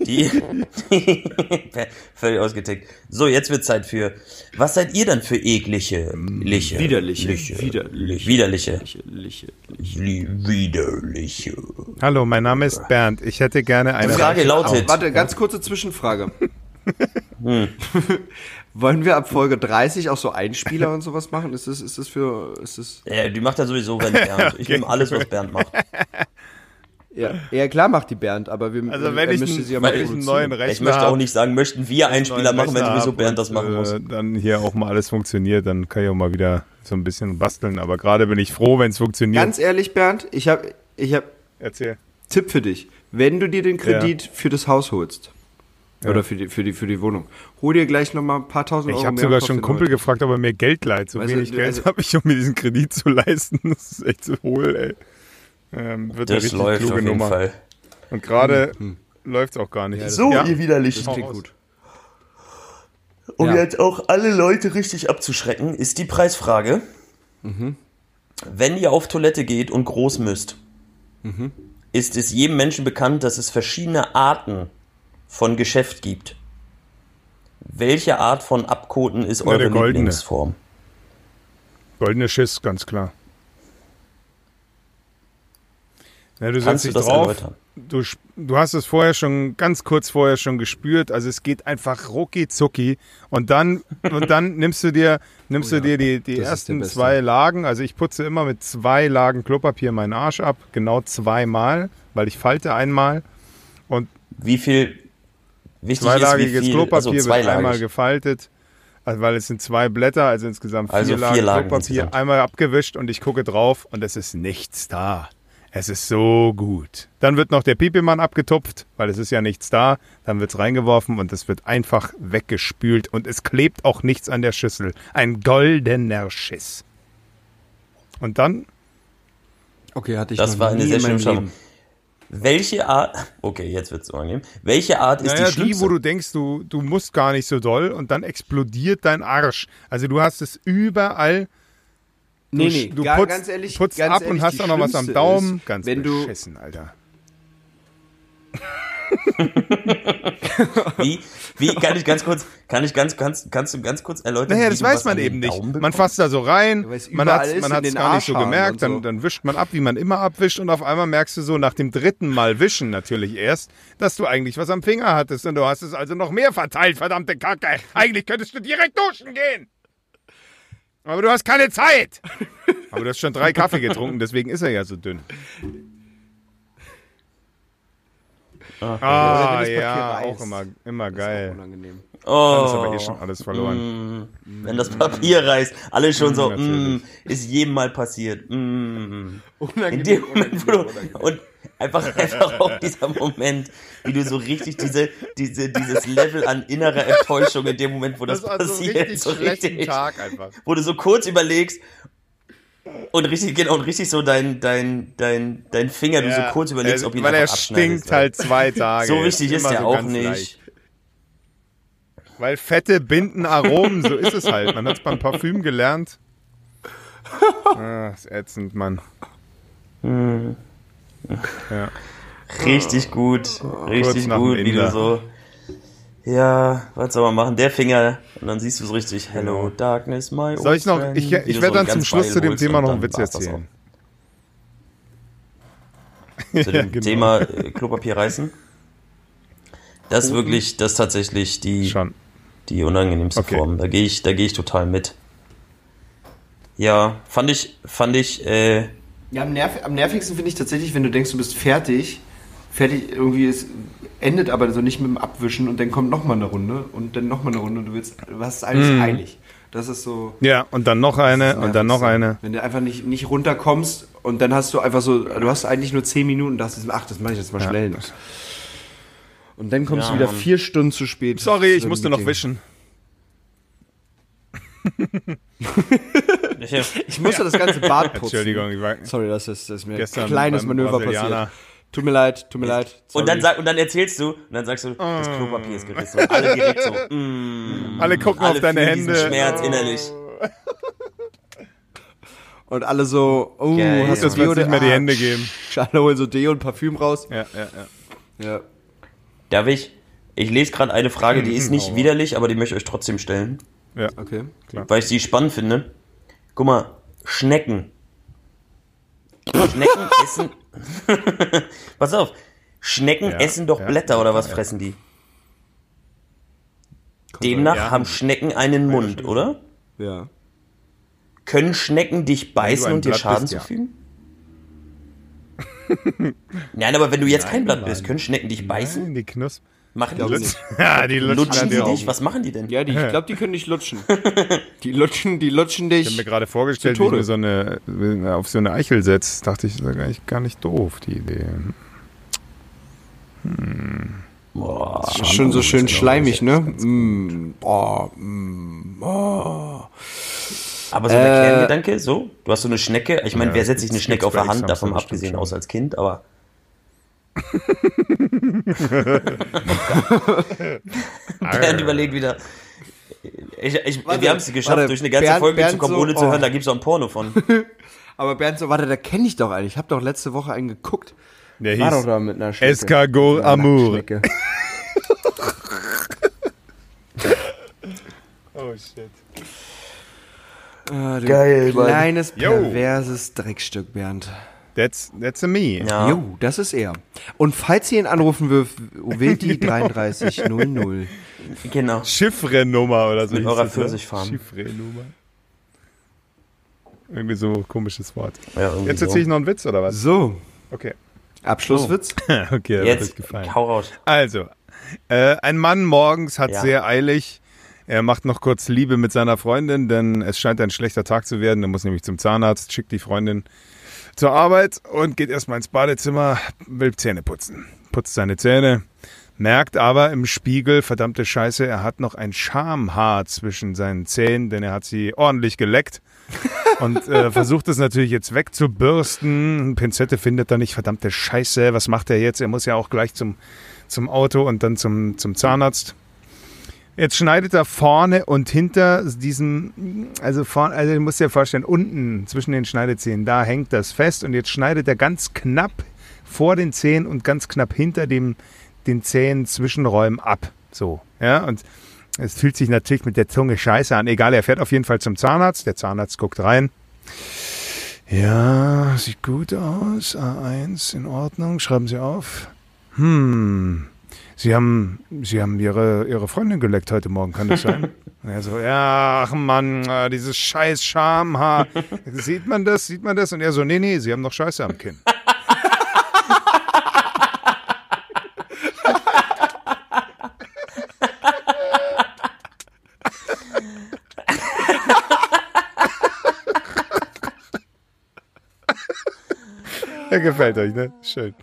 Die, völlig ausgetickt. So, jetzt wird Zeit für. Was seid ihr dann für eklige, liche, Widerliche. liche, Widerliche. widerliche, Liche, Li- widerliche? Hallo, mein Name ist Bernd. Ich hätte gerne eine. Die Frage lautet. Warte, ganz kurze Zwischenfrage. Wollen wir ab Folge 30 auch so Einspieler und sowas machen? Ist das, ist das für. Ist das, Ja, die macht ja sowieso, wenn Bernd. Ich nehme alles, was Bernd macht. ja, ja, klar macht die Bernd, aber wir Also wenn ich, müsste einen, sie ja mal ich einen neuen Rechner Ich möchte auch nicht sagen, möchten wir Einspieler machen, wenn sowieso Bernd das machen muss. Äh, dann hier auch mal alles funktioniert, dann kann ich auch mal wieder so ein bisschen basteln. Aber gerade bin ich froh, wenn es funktioniert. Ganz ehrlich, Bernd, ich habe ich hab Erzähl. Tipp für dich. Wenn du dir den Kredit für das Haus holst, oder für die, für, die, für die Wohnung, hol dir gleich nochmal ein paar tausend Euro Ich habe sogar und schon einen Kumpel neu. gefragt, ob er mir Geld leiht. So Weißt du, wenig du- Geld also- habe ich, um mir diesen Kredit zu leisten. Das ist echt so hohl, ey. Ähm, wird eine Das richtig läuft auf kluge jeden Nummer. Fall. Und gerade läuft es auch gar nicht. So, ja. ihr widerlichen. Das klingt gut. Um Ja. jetzt auch alle Leute richtig abzuschrecken, ist die Preisfrage. Wenn ihr auf Toilette geht und groß müsst, ist es jedem Menschen bekannt, dass es verschiedene Arten von Geschäft gibt. Welche Art von Abkoten ist eure der goldene. Lieblingsform? Goldene Schiss, ganz klar. Ja, du Kannst setzt du dich das drauf. erläutern? Du, du hast es vorher schon, ganz kurz vorher schon gespürt. Also es geht einfach rucki zucki. Und dann, und dann nimmst du dir, nimmst Oh du dir die, die ersten zwei Lagen. Also ich putze immer mit zwei Lagen Klopapier meinen Arsch ab. Genau zweimal, weil ich falte einmal. Und Wie viel wichtig zweilagiges ist, wie viel, Klopapier also wird einmal gefaltet. Also weil es sind zwei Blätter, also insgesamt vier Also vier Lagen Lagen Klopapier, insgesamt. einmal abgewischt und ich gucke drauf und es ist nichts da. Es ist so gut. Dann wird noch der Pipimann abgetupft, weil es ist ja nichts da. Dann wird es reingeworfen und es wird einfach weggespült und es klebt auch nichts an der Schüssel. Ein goldener Schiss. Und dann Okay, hatte ich Das noch war eine nie sehr in meinem schöne Leben. Welche Art, okay, jetzt wird's unangenehm. Welche Art ist naja, die schlimmste? wo du denkst, du, du musst gar nicht so doll und dann explodiert dein Arsch. Also du hast es überall. Nee, Du, nee, du gar- putzt, ganz ehrlich, putzt ganz ab und ehrlich, hast die dann noch was am Daumen. ist, Ganz wenn du- beschissen, Alter. Wie, wie, kann ich ganz kurz, kann ich ganz, kannst, kannst du ganz kurz erläutern? Naja, das weiß man eben nicht. Man fasst da so rein, es man hat den gar nicht so Arschhaaren gemerkt, und dann, so. dann wischt man ab, wie man immer abwischt und auf einmal merkst du so nach dem dritten Mal wischen natürlich erst, dass du eigentlich was am Finger hattest und du hast es also noch mehr verteilt, verdammte Kacke. Eigentlich könntest du direkt duschen gehen. Aber du hast keine Zeit. Aber du hast schon drei Kaffee getrunken, deswegen ist er ja so dünn. Ah, das Papier ja, reißt. auch immer, immer Das ist auch geil. unangenehm. Dann Oh, ist aber eh schon alles verloren. mm, wenn das Papier reißt, alle schon so, natürlich. mm, ist jedem mal passiert. Mm. Unangenehm, In dem Moment, wo du, und einfach, einfach auch dieser Moment, wie du so richtig diese, diese, dieses Level an innerer Enttäuschung in dem Moment, wo das, war so passiert, richtig so richtig, Tag einfach. wo du so kurz überlegst und richtig, genau, und richtig so dein, dein, dein, dein Finger, du so kurz überlegst, er- ob ihn Weil er stinkt halt zwei Tage. So wichtig ist Immer der so auch nicht. leicht. Weil Fette binden Aromen, so ist es halt. Man hat es beim Parfüm gelernt. Ah, ist ätzend, Mann. Ja. Richtig gut, richtig gut, wie du so. Ja, was soll man machen? Der Finger, und dann siehst du es richtig. Hello, Darkness, my Soll ich noch, ich, ich du werde so dann zum Schluss zu dem Thema noch einen Witz erzählen. Zu dem genau. Thema äh, Klopapier reißen. Das ist wirklich, das ist tatsächlich die, Schon. die unangenehmste Okay. Form. Da gehe ich, da gehe ich total mit. Ja, fand ich, fand ich, äh, Ja, am, nerv am nervigsten finde ich tatsächlich, wenn du denkst, du bist fertig. Fertig, irgendwie, es endet aber so nicht mit dem Abwischen und dann kommt nochmal eine Runde und dann nochmal eine Runde und du willst, du hast alles Mhm. eilig. Das ist so. Ja, und dann noch eine, und dann noch nervigste. eine. Wenn du einfach nicht, nicht runterkommst und dann hast du einfach so, du hast eigentlich nur 10 Minuten und dachtest, ach, das mache ich jetzt mal Ja. schnell. Und dann kommst Ja, du wieder Mann. vier Stunden zu spät. Sorry, ich musste noch wischen. Ich musste das ganze Bad putzen. Entschuldigung, ich war Sorry, das ist, das ist mir ein kleines Manöver passiert. Tut mir leid, tut mir leid. und dann sorry. sag, und dann erzählst du, und dann sagst du, das Klopapier ist gerissen. Und alle direkt so, mm, Alle gucken alle auf deine Hände. Schmerz innerlich. Und alle so, oh, Geil, hast du willst du nicht mehr die Hände geben. Alle holen so Deo und Parfüm raus. Ja, ja, ja. Ja. Darf ich? Ich lese gerade eine Frage, die ist nicht Oh. widerlich, aber die möchte ich euch trotzdem stellen, Okay. weil ich sie spannend finde. Guck mal, Schnecken. Schnecken essen. Pass auf. Schnecken Ja, essen doch ja, Blätter oder was fressen die? Demnach haben Schnecken einen Mund, oder? Ja. Können Schnecken dich beißen und dir Blatt Schaden bist, zufügen? Nein, aber wenn du jetzt kein Nein, Blatt Mann. bist, können Schnecken dich beißen? Nein, die Knusp. Machen die nicht. Ja, die lutschen, Lutschen an die dich? Was machen die denn? Ja, die, ich glaube, die können dich lutschen. Die lutschen, die lutschen Ich habe mir dich. gerade vorgestellt, wie mir so eine, auf so eine Eichel setze. Dachte ich, das ist eigentlich gar nicht doof, die Idee. Boah, Das ist schon so schön schleimig, ne? Mm, oh, mm, oh. Aber so der Äh, Kerngedanke, so, du hast so eine Schnecke, ich meine, Ja, wer setzt sich eine Schnecke auf der Hand, davon abgesehen schon. aus als Kind, aber. Bernd überlegt wieder. Ich, ich, Warte, wir haben es geschafft, warte, durch eine ganze Bernd- Folge Bernd zu Kommode so, zu oh. hören, da gibt's auch ein Porno von. Aber Bernd so, warte, da kenne ich doch einen. Ich habe doch letzte Woche einen geguckt. Der War doch hieß da mit einer Schnecke. Escargot Mit einer Amour. Oh shit. Du Geil, Mann. Kleines, perverses Dreckstück, Bernd. That's, that's a me. Ja. Jo, das ist er. Und falls ihr ihn anrufen würft, wählt die 3300. Genau. Chiffre-Nummer oder so. Mit eurer ne? Pfirsichfarm. Chiffre-Nummer. Irgendwie so komisches Wort. Ja, Jetzt so. erzähle ich noch einen Witz, oder was? So, Okay. Abschlusswitz. okay, das hat euch Jetzt, gefallen. hau raus. Also, äh, ein Mann morgens hat Ja. sehr eilig. Er macht noch kurz Liebe mit seiner Freundin, denn es scheint ein schlechter Tag zu werden. Er muss nämlich zum Zahnarzt, schickt die Freundin zur Arbeit und geht erstmal ins Badezimmer, will Zähne putzen. Putzt seine Zähne, merkt aber im Spiegel, verdammte Scheiße, er hat noch ein Schamhaar zwischen seinen Zähnen, denn er hat sie ordentlich geleckt. und äh, versucht es natürlich jetzt wegzubürsten. Pinzette findet er nicht, verdammte Scheiße, was macht er jetzt? Er muss ja auch gleich zum, zum Auto und dann zum, zum Zahnarzt. Jetzt schneidet er vorne und hinter diesem, also vorne, also du musst dir vorstellen, unten zwischen den Schneidezähnen, da hängt das fest und jetzt schneidet er ganz knapp vor den Zähnen und ganz knapp hinter dem, den Zähnen Zwischenräumen ab. So, ja, und es fühlt sich natürlich mit der Zunge scheiße an. Egal, er fährt auf jeden Fall zum Zahnarzt. Der Zahnarzt guckt rein. Ja, sieht gut aus. A1 in Ordnung. Schreiben Sie auf. Hm, Sie haben, Sie haben Ihre, Ihre Freundin geleckt heute Morgen, kann das sein? Und er so, ja, ach Mann, äh, dieses scheiß Schamhaar. Sieht man das? Sieht man das? Und er so, nee, nee, Sie haben noch Scheiße am Kinn. Der gefällt euch, ne? Schön.